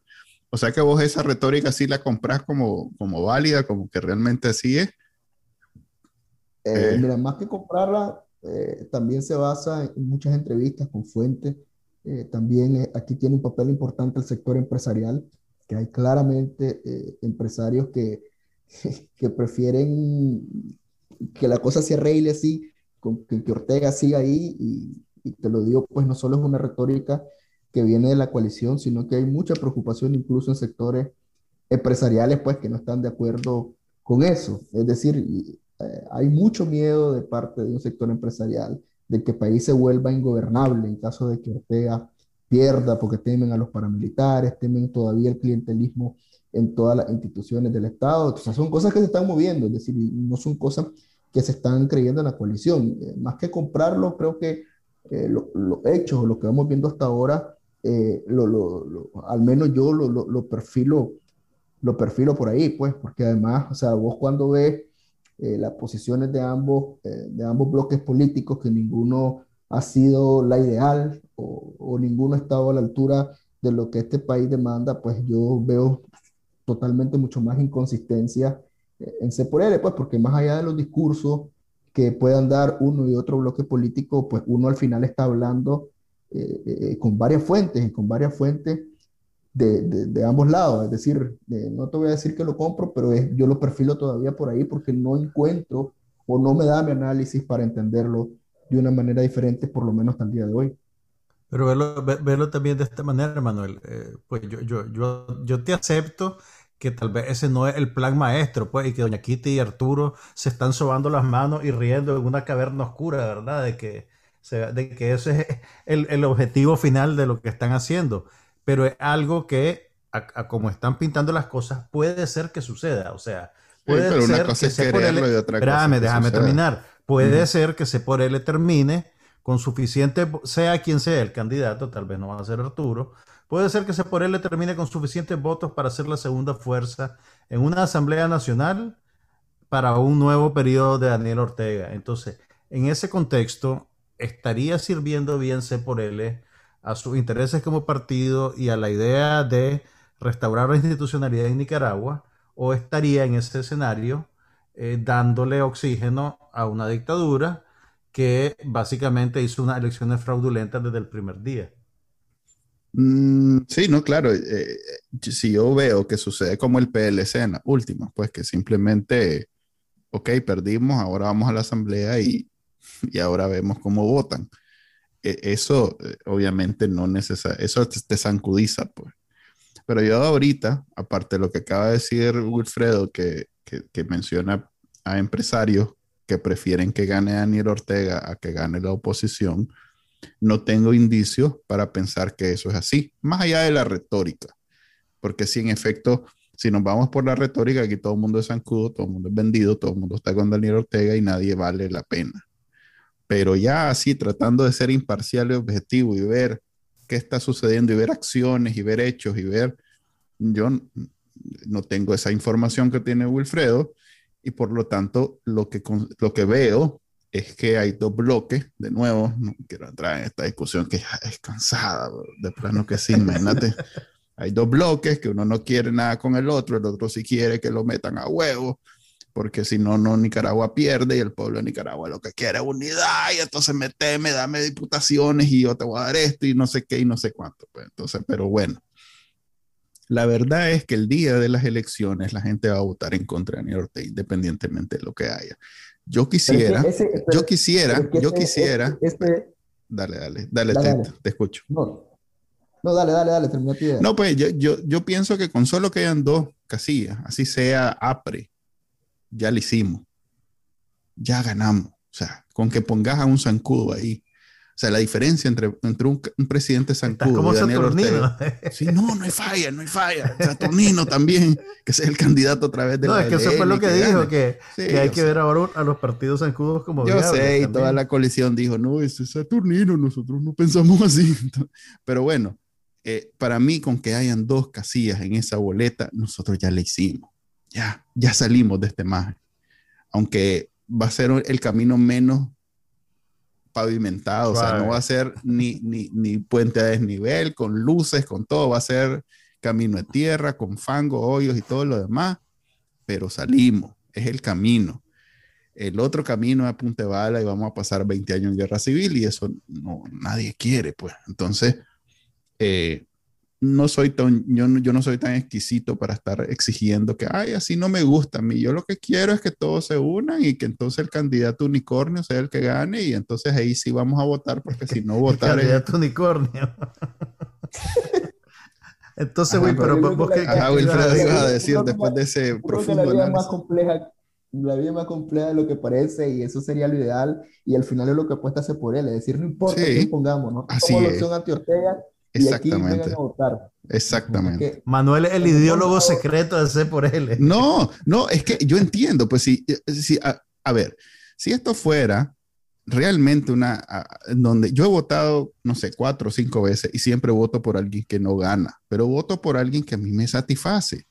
O sea que vos esa retórica sí la compras como, como válida, como que realmente así es, eh, mira, más que comprarla, eh, también se basa en muchas entrevistas con fuentes. Eh, también aquí tiene un papel importante el sector empresarial, que hay claramente empresarios que, que prefieren que la cosa se arregle así, que, Ortega siga ahí. Y, y te lo digo, pues no solo es una retórica que viene de la coalición, sino que hay mucha preocupación incluso en sectores empresariales, pues que no están de acuerdo con eso. Es decir, eh, hay mucho miedo de parte de un sector empresarial de que el país se vuelva ingobernable en caso de que Ortega pierda, porque temen a los paramilitares, temen todavía el clientelismo en todas las instituciones del Estado. Entonces, son cosas que se están moviendo, es decir, no son cosas que se están creyendo en la coalición. Eh, más que comprarlo, creo que eh, los hechos, lo que vamos viendo hasta ahora, al menos yo lo, perfilo, lo perfilo por ahí, pues, porque además, o sea, vos cuando ves eh, las posiciones de ambos, eh, de ambos bloques políticos, que ninguno ha sido la ideal o, ninguno ha estado a la altura de lo que este país demanda, pues yo veo totalmente mucho más inconsistencia eh, en C por L, pues porque más allá de los discursos que puedan dar uno y otro bloque político, pues uno al final está hablando con varias fuentes y con varias fuentes de, ambos lados. Es decir, no te voy a decir que lo compro, pero yo lo perfilo todavía por ahí porque no encuentro o no me da mi análisis para entenderlo de una manera diferente, por lo menos hasta el día de hoy. Pero verlo, verlo también de esta manera, Manuel, eh, pues yo, yo, yo te acepto que tal vez ese no es el plan maestro, pues, y que Doña Kitty y Arturo se están sobando las manos y riendo en una caverna oscura, ¿verdad? De que, de que ese es el, el, objetivo final de lo que están haciendo. Pero es algo que, a, como están pintando las cosas, puede ser que suceda. O sea, puede ser una cosa que se por él, y otra Espérame, déjame terminar. Puede ser que se por él termine con suficiente, sea quien sea el candidato, tal vez no va a ser Arturo, puede ser que se por él le termine con suficientes votos para ser la segunda fuerza en una Asamblea Nacional para un nuevo periodo de Daniel Ortega. Entonces, en ese contexto, estaría sirviendo bien C por L a sus intereses como partido y a la idea de restaurar la institucionalidad en Nicaragua, o estaría en ese escenario eh, dándole oxígeno a una dictadura que básicamente hizo unas elecciones fraudulentas desde el primer día. Mm, sí, no, claro. Eh, eh, si yo veo que sucede como el PLC en la última, pues que simplemente, ok, perdimos, ahora vamos a la asamblea y, y ahora vemos cómo votan. E, eso eh, obviamente no necesita, eso te, te zancudiza, pues. Pero yo ahorita, aparte de lo que acaba de decir Wilfredo, que, que, que menciona a empresarios que prefieren que gane Daniel Ortega a que gane la oposición, no tengo indicios para pensar que eso es así, más allá de la retórica. Porque si en efecto, si nos vamos por la retórica, aquí todo el mundo es zancudo, todo el mundo es vendido, todo el mundo está con Daniel Ortega y nadie vale la pena. Pero ya así, tratando de ser imparcial y objetivo y ver qué está sucediendo y ver acciones y ver hechos y ver, yo no tengo esa información que tiene Wilfredo y por lo tanto lo que, lo que veo es que hay dos bloques, de nuevo, no quiero entrar en esta discusión que es cansada, de plano que sí, imagínate. hay dos bloques que uno no quiere nada con el otro, el otro sí quiere que lo metan a huevo, porque si no, no Nicaragua pierde y el pueblo de Nicaragua lo que quiere es unidad y entonces meteme, dame diputaciones y yo te voy a dar esto y no sé qué y no sé cuánto. Pues. Entonces, pero bueno, la verdad es que el día de las elecciones la gente va a votar en contra de Daniel Ortega, independientemente de lo que haya. Yo quisiera, yo quisiera, yo quisiera. dale, dale, dale, te, escucho. No, no, dale, dale, dale, termina tu idea. No, pues yo, yo, yo pienso que con solo que hayan dos casillas, así sea APRE, ya lo hicimos. Ya ganamos. O sea, con que pongas a un zancudo ahí sea, la diferencia entre, entre un, presidente zancudo y Daniel Ortega. Sí, no, no hay falla, no hay falla. Saturnino también, que sea el candidato a través de no, es que eso fue lo que, dijo, que, que hay que ver ahora a los partidos zancudos como Yo sé, y toda la coalición dijo, no, ese es Saturnino, nosotros no pensamos así. Pero bueno, eh, para mí, con que hayan dos casillas en esa boleta, nosotros ya le hicimos. Ya, ya salimos de este margen. Aunque va a ser el camino menos pavimentado, o sea, no va a ser ni, ni, ni, puente a desnivel, con luces, con todo, va a ser camino de tierra, con fango, hoyos y todo lo demás, pero salimos, es el camino. El otro camino es a punta bala y vamos a pasar 20 años en guerra civil y eso no, nadie quiere, pues. Entonces, eh, no soy tan, yo, yo, no soy tan exquisito para estar exigiendo que, ay, así no me gusta a mí. Yo lo que quiero es que todos se unan y que entonces el candidato unicornio sea el que gane y entonces ahí sí vamos a votar porque si no votar... el candidato unicornio. entonces, güey, pero vos que... Ajá, Wilfredo iba a decir después de ese profundo la vida más compleja la vida más compleja de lo que parece y eso sería lo ideal y al final es lo que apuesta hacer por él, es decir, no importa sí, quién pongamos, ¿no? Como la opción anti-Ortega Exactamente. Exactamente. Manuel es el ideólogo secreto de C por L. No, no, es que yo entiendo, pues si, si a, ver, si esto fuera realmente una, donde yo he votado, no sé, cuatro o cinco veces y siempre voto por alguien que no gana, pero voto por alguien que a mí me satisface,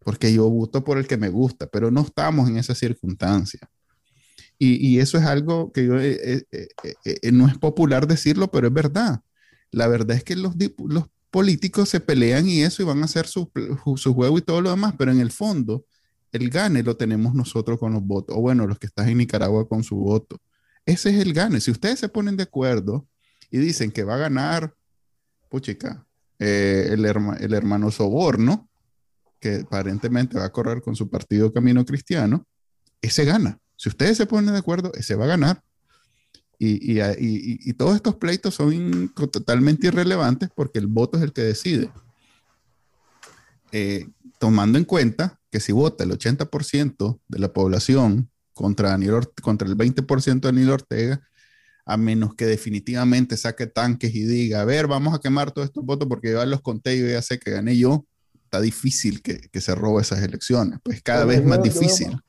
porque yo voto por el que me gusta, pero no estamos en esa circunstancia. Y, y eso es algo que yo, eh, eh, eh, no es popular decirlo, pero es verdad la verdad es que los, políticos se pelean y eso y van a hacer su, su, juego y todo lo demás, pero en el fondo el gane lo tenemos nosotros con los votos, o bueno, los que están en Nicaragua con su voto. Ese es el gane. Si ustedes se ponen de acuerdo y dicen que va a ganar, puchica, eh, el, el hermano Soborno, que aparentemente va a correr con su partido Camino Cristiano, ese gana. Si ustedes se ponen de acuerdo, ese va a ganar. Y, y, y, y todos estos pleitos son totalmente irrelevantes porque el voto es el que decide. Eh, tomando en cuenta que si vota el 80% de la población contra, contra el 20% de Daniel Ortega, a menos que definitivamente saque tanques y diga, a ver, vamos a quemar todos estos votos porque yo los conté y ya sé que gané yo, está difícil que, que se robe esas elecciones, pues cada vez más difícil.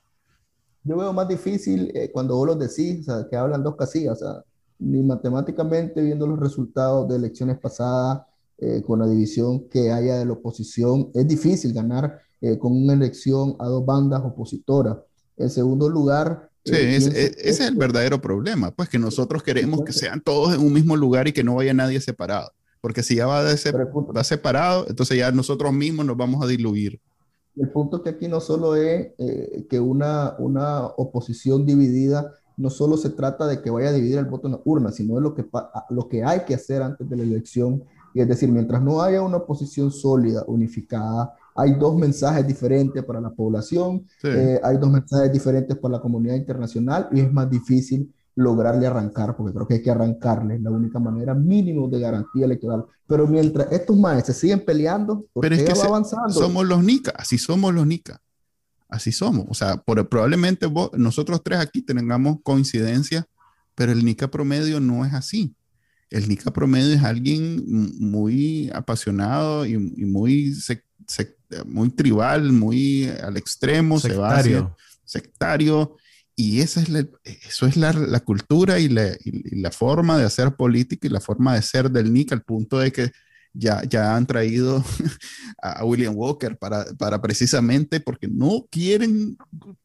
Yo veo, más difícil eh, cuando vos lo decís, o sea, que hablan dos casillas, o sea, ni matemáticamente viendo los resultados de elecciones pasadas, eh, con la división que haya de la oposición, es difícil ganar eh, con una elección a dos bandas opositoras. En segundo lugar... Sí, eh, ese es el verdadero problema, pues que nosotros queremos que sean todos en un mismo lugar y que no vaya nadie separado, porque si ya va, de ser, va separado, entonces ya nosotros mismos nos vamos a diluir. El punto que aquí no solo es que una, una oposición dividida no solo se trata de que vaya a dividir el voto en la urna, sino de lo que, lo que hay que hacer antes de la elección. Y es decir, mientras no haya una posición sólida, unificada, hay dos mensajes diferentes para la población, eh, hay dos mensajes diferentes para la comunidad internacional y es más difícil lograrle arrancar, porque creo que hay que arrancarle, la única manera mínimo de garantía electoral. Pero mientras estos maestros siguen peleando, Pero es que va avanzando. Somos los NICA, así somos los NICA. Así somos. O sea, por, probablemente nosotros tres aquí tengamos coincidencia, pero el NICA promedio no es así el Nica promedio es alguien muy apasionado y, muy, muy tribal, muy al extremo, sectario. sectario. Y esa es eso es la, cultura y la, la, forma de hacer política y la forma de ser del Nica, al punto de que ya, ya han traído a William Walker para, para precisamente porque no quieren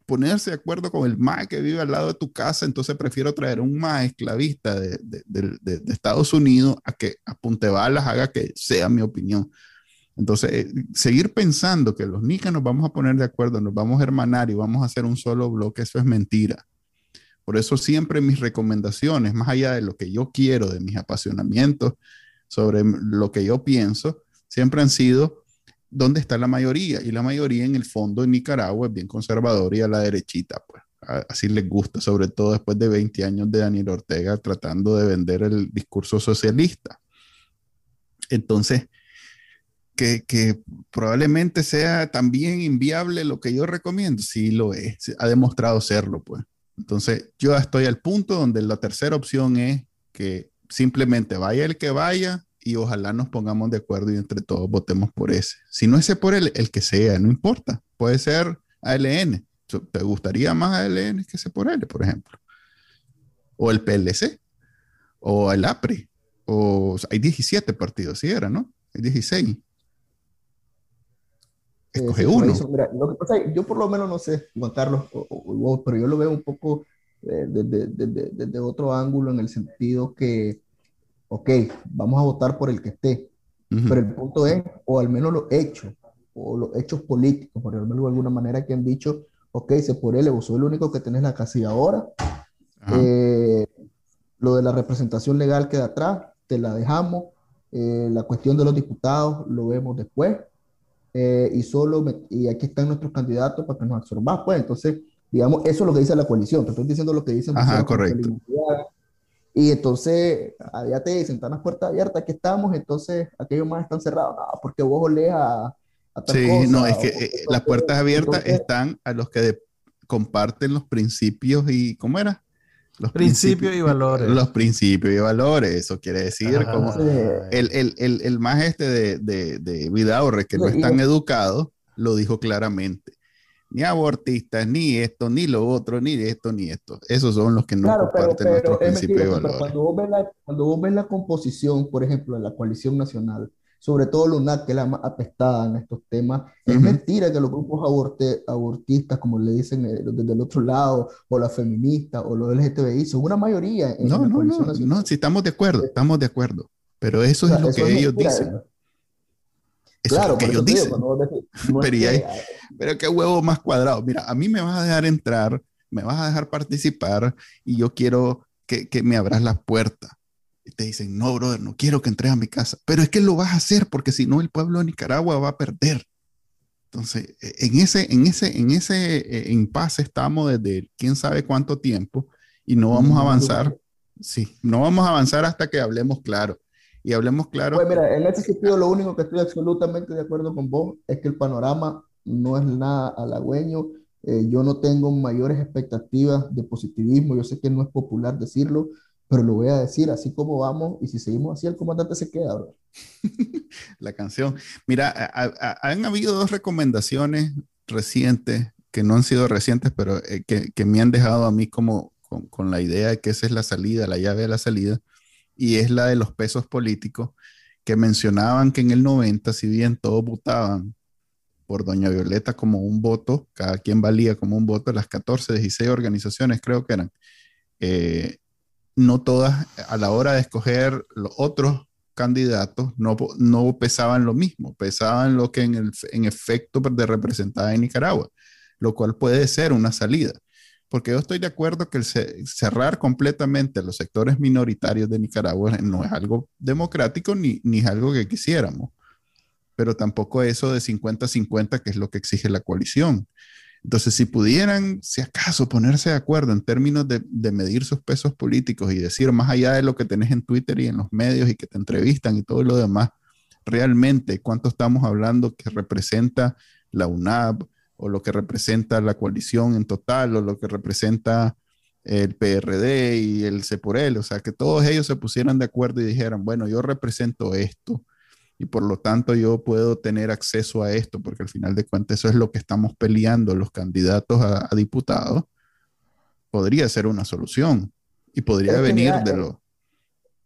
ponerse de acuerdo con el MAE que vive al lado de tu casa, entonces prefiero traer un MAE esclavista de, de, Estados Unidos a que apunte balas haga que sea mi opinión. Entonces, eh, seguir pensando que los nicas nos vamos a poner de acuerdo, nos vamos a hermanar y vamos a hacer un solo bloque, eso es mentira. Por eso siempre mis recomendaciones, más allá de lo que yo quiero, de mis apasionamientos, sobre lo que yo pienso, siempre han sido dónde está la mayoría. Y la mayoría en el fondo en Nicaragua es bien conservadora y a la derechita, pues. Así les gusta, sobre todo después de 20 años de Daniel Ortega tratando de vender el discurso socialista. Entonces, que, probablemente sea también inviable lo que yo recomiendo, sí lo es, ha demostrado serlo, pues. Entonces, yo estoy al punto donde la tercera opción es que simplemente vaya el que vaya y ojalá nos pongamos de acuerdo y entre todos votemos por ese. Si no ese por el, el que sea, no importa. Puede ser ALN. ¿Te gustaría más ALN que ese por L, por ejemplo? O el PLC. O el APRI. O, hay 17 partidos, sí era, ¿no? Hay 16. Escoge uno. lo que pasa yo por lo menos no sé, Juan Carlos, pero yo lo veo un poco desde, desde, otro ángulo en el sentido que, ok, vamos a votar por el que esté, pero el punto es, o al menos los hechos, o los hechos políticos, por ejemplo, de alguna manera que han dicho, ok, se por él, vos soy el único que tenés la casilla ahora, eh, lo de la representación legal queda atrás, te la dejamos, eh, la cuestión de los diputados lo vemos después, eh, y solo, y aquí están nuestros candidatos para que nos absorbas, pues entonces Digamos, eso es lo que dice la coalición. Te estoy diciendo lo que dicen. Ajá, correcto. Y entonces, allá te dicen, están las puertas abiertas, aquí estamos, entonces aquellos más están cerrados. No, porque vos olés a, a tal Sí, no, es que eh, las puertas abiertas están a los que comparten los principios y, ¿cómo era? Los principios, y valores. Los principios y valores, eso quiere decir como el, el, el, el, más este de, de, de Vidaurre, que no es tan educado, lo dijo claramente ni abortistas, ni esto, ni lo otro, ni esto, ni esto. Esos son los que no comparten nuestros principios y valores. Cuando vos, ves la, cuando vos ves la composición, por ejemplo, de la coalición nacional, sobre todo la que es la más atestada en estos temas, es mentira que los grupos abortistas, como le dicen eh, desde el otro lado, o las feministas, o los LGTBI, son una mayoría. En no, no, no, no, si estamos de acuerdo, estamos de acuerdo, pero eso es lo que ellos dicen claro, que ellos dicen. pero, qué huevo más cuadrado. Mira, a mí me vas a dejar entrar, me vas a dejar participar y yo quiero que, que me abras las puertas. Y te dicen, no, brother, no quiero que entres a mi casa. Pero es que lo vas a hacer porque si no el pueblo de Nicaragua va a perder. Entonces, en ese, en ese, en ese eh, impasse estamos desde quién sabe cuánto tiempo y no vamos a avanzar. Sí, no vamos a avanzar hasta que hablemos claro. Y hablemos claro. Pues mira, en ese sentido, lo único que estoy absolutamente de acuerdo con vos es que el panorama no es nada halagüeño. Eh, yo no tengo mayores expectativas de positivismo. Yo sé que no es popular decirlo, pero lo voy a decir así como vamos. Y si seguimos así, el comandante se queda. La canción. Mira, han habido dos recomendaciones recientes, que no han sido recientes, pero eh, que, me han dejado a mí como con, con, la idea de que esa es la salida, la llave de la salida, y es la de los pesos políticos, que mencionaban que en el 90, si bien todos votaban por Doña Violeta como un voto, cada quien valía como un voto, las 14, 16 organizaciones creo que eran, eh, no todas a la hora de escoger los otros candidatos no, no pesaban lo mismo, pesaban lo que en, el, en efecto de representada en Nicaragua, lo cual puede ser una salida. Porque yo estoy de acuerdo que cerrar completamente los sectores minoritarios de Nicaragua no es algo democrático ni, ni es algo que quisiéramos pero tampoco eso de 50-50, que es lo que exige la coalición. Entonces, si pudieran, si acaso, ponerse de acuerdo en términos de, medir sus pesos políticos y decir, más allá de lo que tenés en Twitter y en los medios y que te entrevistan y todo lo demás, realmente cuánto estamos hablando que representa la UNAP o lo que representa la coalición en total o lo que representa el PRD y el CEPOREL, o sea, que todos ellos se pusieran de acuerdo y dijeran, bueno, yo represento esto y por lo tanto yo puedo tener acceso a esto, porque al final de cuentas eso es lo que estamos peleando los candidatos a, diputados, podría ser una solución y podría venir de lo...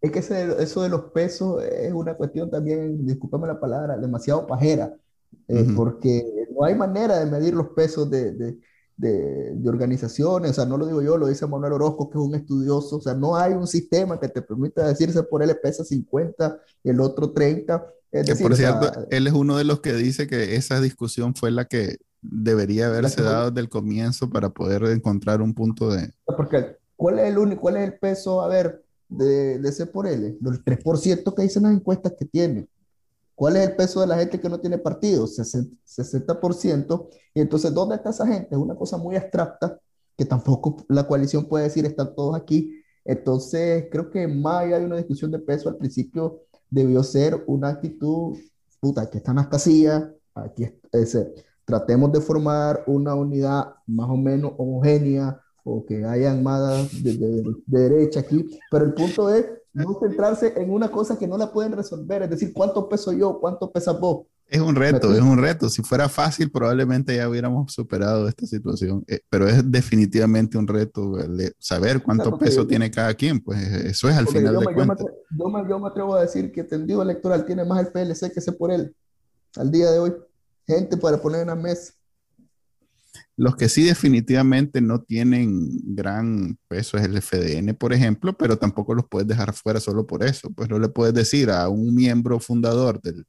Es que eso de los pesos es una cuestión también, discúlpame la palabra, demasiado pajera, eh, porque no hay manera de medir los pesos de, de, de, de, organizaciones, o sea, no lo digo yo, lo dice Manuel Orozco, que es un estudioso, o sea, no hay un sistema que te permita decirse por él pesa 50 y el otro 30, que por cierto, él es uno de los que dice que esa discusión fue la que debería haberse dado desde el comienzo para poder encontrar un punto de... Porque, ¿cuál es el único, cuál es el peso, a ver, de, de ese por él? El 3% que dicen las encuestas que tiene. ¿Cuál es el peso de la gente que no tiene partido? 60%. Y entonces, ¿dónde está esa gente? Es una cosa muy abstracta que tampoco la coalición puede decir están todos aquí. Entonces, creo que más allá de una discusión de peso al principio debió ser una actitud, puta, aquí están las casillas, aquí ese, tratemos de formar una unidad más o menos homogénea o que haya más de, derecha aquí, pero el punto es no centrarse en una cosa que no la pueden resolver, es decir, cuánto peso yo, cuánto pesa vos. Es un reto, es un reto. Si fuera fácil, probablemente ya hubiéramos superado esta situación, eh, pero es definitivamente un reto saber cuánto peso tiene cada quien, pues eso es al final de cuentas. Yo me, yo me, atrevo a decir que tendido electoral tiene más el PLC que ese por él, al día de hoy. Gente para poner en la mesa. Los que sí definitivamente no tienen gran peso es el FDN, por ejemplo, pero tampoco los puedes dejar fuera solo por eso. Pues no le puedes decir a un miembro fundador del,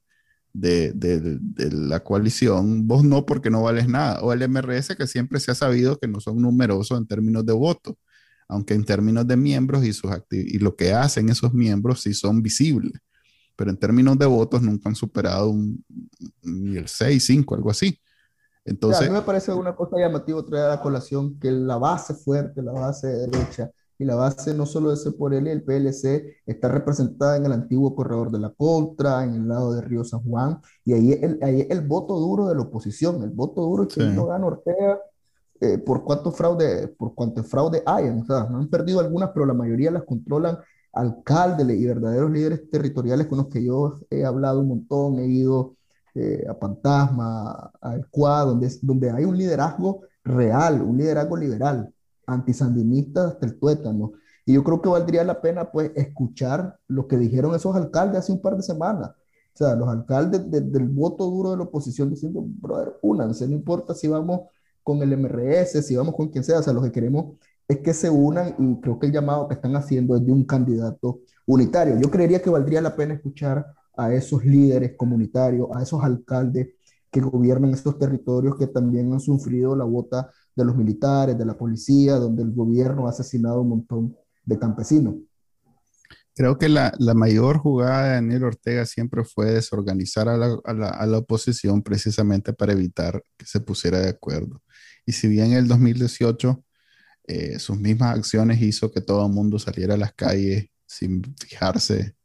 de, la coalición, vos no porque no vales nada, o el MRS que siempre se ha sabido que no son numerosos en términos de votos, aunque en términos de miembros y, sus y lo que hacen esos miembros sí son visibles, pero en términos de votos nunca han superado un, el 6, 5, algo así. Entonces, a mí me parece una cosa llamativa traer a la colación que la base fuerte, la base derecha, y la base no solo de ese por él, el PLC está representada en el antiguo corredor de la Contra, en el lado de Río San Juan, y ahí es el, ahí el voto duro de la oposición, el voto duro que no gana Ortega eh, por cuánto fraude, por cuánto fraude hay, o sea, no han perdido algunas, pero la mayoría las controlan alcaldes y verdaderos líderes territoriales con los que yo he hablado un montón, he ido eh, a Fantasma, a Ecuador, donde, donde hay un liderazgo real, un liderazgo liberal antisandinistas hasta el tuétano. Y yo creo que valdría la pena pues escuchar lo que dijeron esos alcaldes hace un par de semanas. O sea, los alcaldes del voto duro de la oposición diciendo, brother, únanse, no importa si vamos con el MRS, si vamos con quien sea, o sea, lo que queremos es que se unan y creo que el llamado que están haciendo es de un candidato unitario. Yo creería que valdría la pena escuchar a esos líderes comunitarios, a esos alcaldes que gobiernan estos territorios que también han sufrido la bota de los militares, de la policía, donde el gobierno ha asesinado un montón de campesinos. Creo que la, mayor jugada de Daniel Ortega siempre fue desorganizar a la, oposición precisamente para evitar que se pusiera de acuerdo. Y si bien en el 2018 eh, sus mismas acciones hizo que todo el mundo saliera a las calles sin fijarse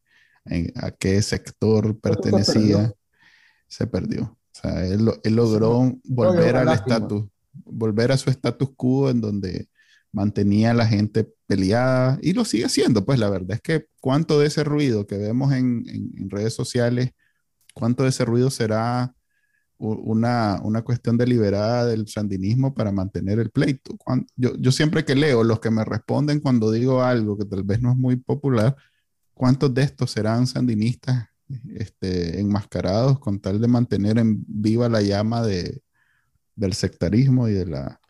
en a qué sector pertenecía, se perdió. O sea, él, logró volver al estatus, volver a su status quo en donde mantenía a la gente peleada y lo sigue haciendo. Pues la verdad es que cuánto de ese ruido que vemos en, redes sociales, cuánto de ese ruido será una, una, cuestión deliberada del sandinismo para mantener el pleito. yo, yo, siempre que leo, los que me responden cuando digo algo que tal vez no es muy popular, ¿cuántos de estos serán sandinistas este, enmascarados con tal de mantener en viva la llama de, del sectarismo y de la,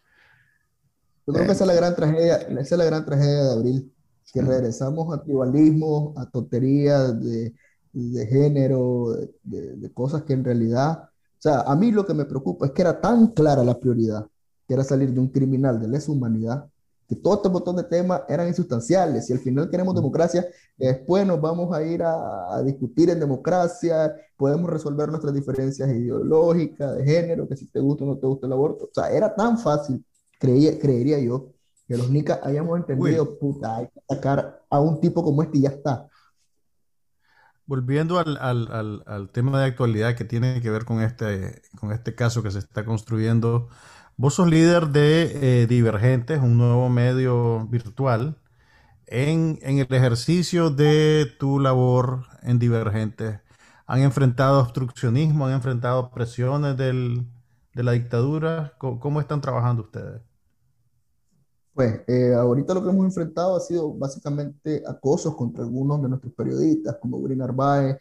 yo creo que esa es la gran tragedia, esa es la gran tragedia de abril, que regresamos a tribalismo, a tonterías de, de género, de, de, cosas que en realidad, o sea, a mí lo que me preocupa es que era tan clara la prioridad, que era salir de un criminal de lesa humanidad, que todo este montón de temas eran insustanciales. Si al final queremos democracia, después nos vamos a ir a, a, discutir en democracia, podemos resolver nuestras diferencias ideológicas, de género, que si te gusta o no te gusta el aborto. O sea, era tan fácil creía, creería yo, que los nicas hayamos entendido, puta, hay que sacar a un tipo como este y ya está. Volviendo al, al, al, tema de actualidad que tiene que ver con este, con este caso que se está construyendo, vos sos líder de eh, Divergentes, un nuevo medio virtual. En, en, el ejercicio de tu labor en Divergentes, ¿han enfrentado obstruccionismo, han enfrentado presiones del, de la dictadura? ¿Cómo, están trabajando ustedes? Pues eh, ahorita lo que hemos enfrentado ha sido básicamente acosos contra algunos de nuestros periodistas, como Green Arbaez,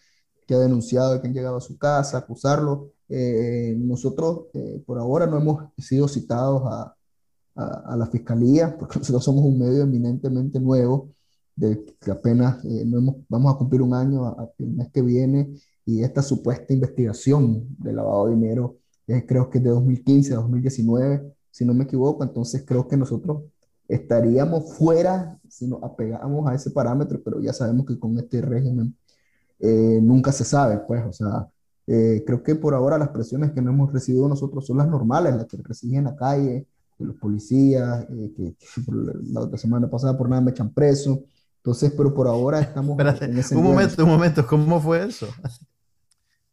que ha denunciado que han llegado a su casa, acusarlo. Eh, nosotros eh, por ahora no hemos sido citados a, a, la fiscalía, porque nosotros somos un medio eminentemente nuevo, de que apenas no hemos, vamos a cumplir un año el mes que viene, y esta supuesta investigación de lavado de dinero creo que es de 2015 a 2019, si no me equivoco, entonces creo que nosotros estaríamos fuera si nos apegamos a ese parámetro, pero ya sabemos que con este régimen eh, nunca se sabe, pues, o sea, eh, creo que por ahora las presiones que no hemos recibido nosotros son las normales, las que reciben en la calle, de los policías, eh, que, la otra semana pasada por nada me echan preso, entonces, pero por ahora estamos... en ese un momento, un momento, ¿cómo fue eso?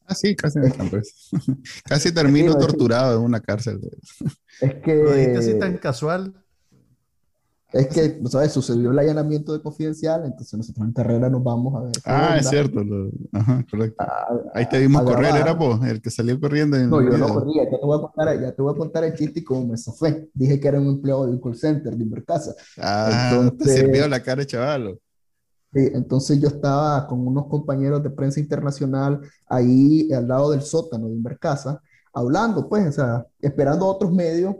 Ah, sí, casi casi termino torturado en una cárcel. Es que. ¿Lo dijiste así tan casual? Es que, ¿sabes? Sucedió el allanamiento de confidencial, entonces nosotros en carrera nos vamos a ver. Ah, es cierto. Ajá, correcto. Ahí te vimos correr, era vos, el que salió corriendo. no, yo no corría, ya te, voy a contar, ya te voy a contar el chiste y cómo me zafé. Dije que era un empleado de un call center de Invercasa. Ah, entonces, te sirvió la cara, chaval entonces yo estaba con unos compañeros de prensa internacional ahí al lado del sótano de Invercasa, hablando, pues, o sea, esperando otros medios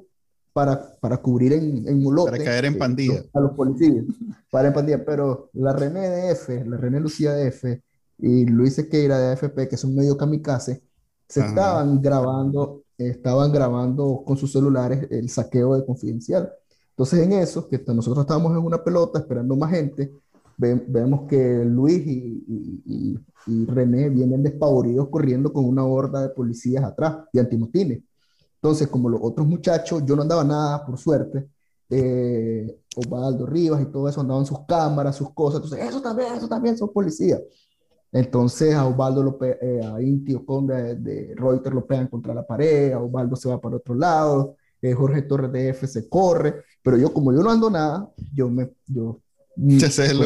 para, para cubrir en, en Para caer en eh, pandilla. a los policías, para en pandilla. Pero la René de F, la René Lucía de F y Luis Sequeira de AFP, que son medio kamikaze, se estaban grabando, estaban grabando con sus celulares el saqueo de confidencial. Entonces en eso, que nosotros estábamos en una pelota esperando más gente, vemos que Luis y, René vienen despavoridos corriendo con una horda de policías atrás, de antimotines. Entonces, como los otros muchachos, yo no andaba nada, por suerte, eh, Osvaldo Rivas y todo eso andaban sus cámaras, sus cosas. Entonces, eso también, eso también son policías. Entonces a Osvaldo, lo eh, a Inti Conde de, Reuters lo pegan contra la pared, a Osvaldo se va para otro lado, eh, Jorge Torres de F se corre, pero yo como yo no ando nada, yo, me, yo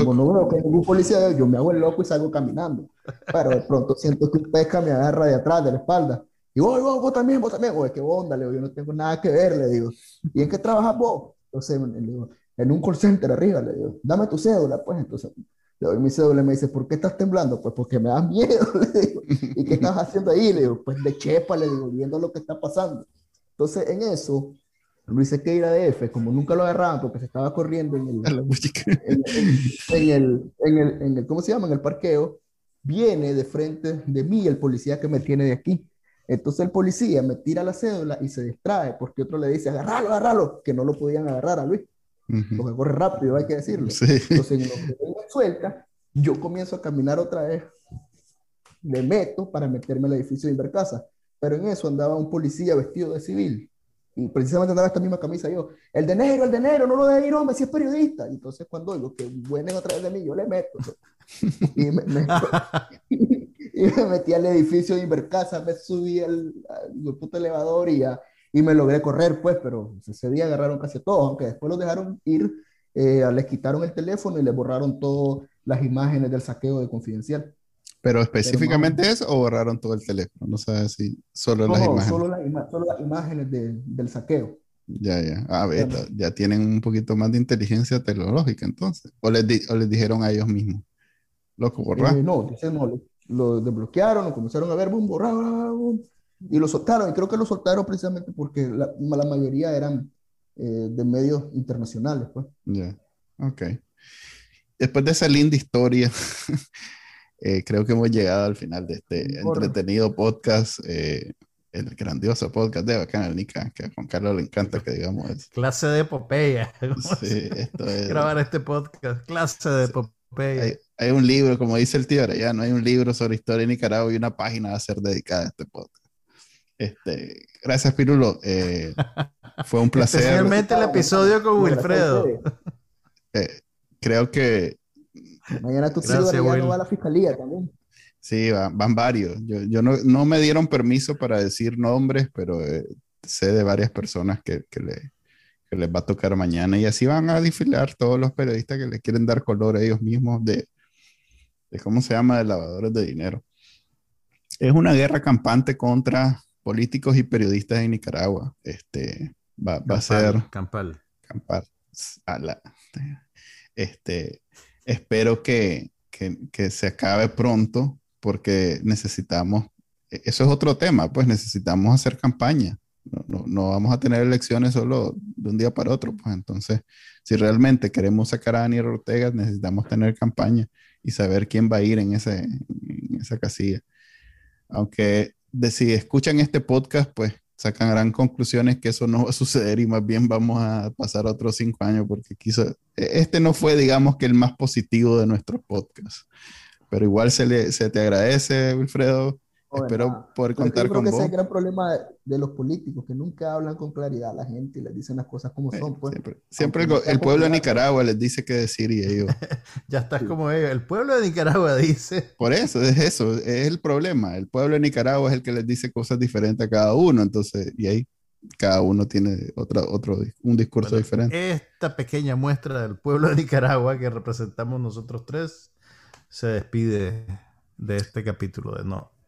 como no veo ningún policía, yo me hago el loco y salgo caminando. Pero de pronto siento que un pesca me agarra de atrás, de la espalda. Y vos, vos, vos también, vos también. Oye, qué onda, le digo, yo no tengo nada que ver, le digo. ¿Y en qué trabajas vos? Entonces, le digo, en un call center arriba, le digo, dame tu cédula, pues. Entonces, le doy mi cédula y me dice, ¿por qué estás temblando? Pues porque me das miedo, le digo. ¿Y qué estás haciendo ahí? Le digo, pues de chepa, le digo, viendo lo que está pasando. Entonces, en eso, Luis Sequeira de F, como nunca lo agarraban porque se estaba corriendo en el, en, el, en, el, en el, ¿cómo se llama? En el parqueo, viene de frente de mí el policía que me tiene de aquí. Entonces el policía me tira la cédula y se distrae porque otro le dice, agárralo, agárralo, que no lo podían agarrar a Luis, porque corre rápido, hay que decirlo. Entonces en lo que suelta, yo comienzo a caminar otra vez, me meto para meterme al edificio de Invercasa, pero en eso andaba un policía vestido de civil, y precisamente andaba esta misma camisa yo, el de negro, el de negro, no lo deje ir, hombre, si es periodista. Y entonces cuando oigo que vienen otra vez de mí, yo le meto. Y me, y me metí al edificio de Invercasa, me subí al, al puto elevador y, ya, y me logré correr, pues, pero ese día agarraron casi todo, aunque después los dejaron ir, eh, les quitaron el teléfono y les borraron todas las imágenes del saqueo de Confidencial. ¿Pero específicamente pero eso o borraron todo el teléfono? No sabes si solo no, las imágenes. Solo, la ima solo las imágenes de, del saqueo. Ya, ya. A ver, ya, ya, tienen un poquito más de inteligencia tecnológica entonces. ¿O les, o les dijeron a ellos mismos? Loco, borrar. Eh, no, dicen no, lo, lo, desbloquearon, lo comenzaron a ver, boom, borrar, boom, y lo soltaron. Y creo que lo soltaron precisamente porque la, la mayoría eran eh, de medios internacionales. Pues. Ya, yeah. ok. Después de esa linda historia, eh, creo que hemos llegado al final de este entretenido podcast. Eh, el grandioso podcast de Bacana Nica, que a Juan Carlos le encanta que digamos eso. Clase de epopeya. Sí, esto es... Grabar este podcast, clase de epopeya. Hay, hay, un libro, como dice el tío Arellano, hay un libro sobre historia de Nicaragua y una página va a ser dedicada a este podcast. Este, gracias, Pirulo. Eh, fue un placer. Especialmente el episodio con Wilfredo. Eh, creo que. Mañana tu tío Arellano va a la fiscalía también. Sí, van, van varios. Yo, yo no, no, me dieron permiso para decir nombres, pero eh, sé de varias personas que, que, le, que, les va a tocar mañana y así van a desfilar todos los periodistas que le quieren dar color a ellos mismos de, de ¿cómo se llama?, de lavadores de dinero. Es una guerra campante contra políticos y periodistas en Nicaragua. Este, va, va campal, a ser... Campal. Campal. A la, este, espero que, que, que se acabe pronto porque necesitamos, eso es otro tema, pues necesitamos hacer campaña. No, no, no, vamos a tener elecciones solo de un día para otro, pues entonces, si realmente queremos sacar a Daniel Ortega, necesitamos tener campaña y saber quién va a ir en, ese, en esa casilla. Aunque de si escuchan este podcast, pues sacarán conclusiones que eso no va a suceder y más bien vamos a pasar otros cinco años porque quiso, este no fue, digamos que el más positivo de nuestros podcasts pero igual se, le, se te agradece, Wilfredo. Oh, Espero nada. poder contar yo creo con que vos. Ese es el gran problema de, de, los políticos, que nunca hablan con claridad a la gente y les dicen las cosas como Sí, son. Pues. Siempre, siempre el, el, pueblo de Nicaragua les dice qué decir y ellos. ya estás sí. como ellos. El pueblo de Nicaragua dice. Por eso, es eso, es el problema. El pueblo de Nicaragua es el que les dice cosas diferentes a cada uno. Entonces, y ahí cada uno tiene otra, otro, un discurso bueno, diferente. Esta pequeña muestra del pueblo de Nicaragua que representamos nosotros tres se despide de este capítulo de No.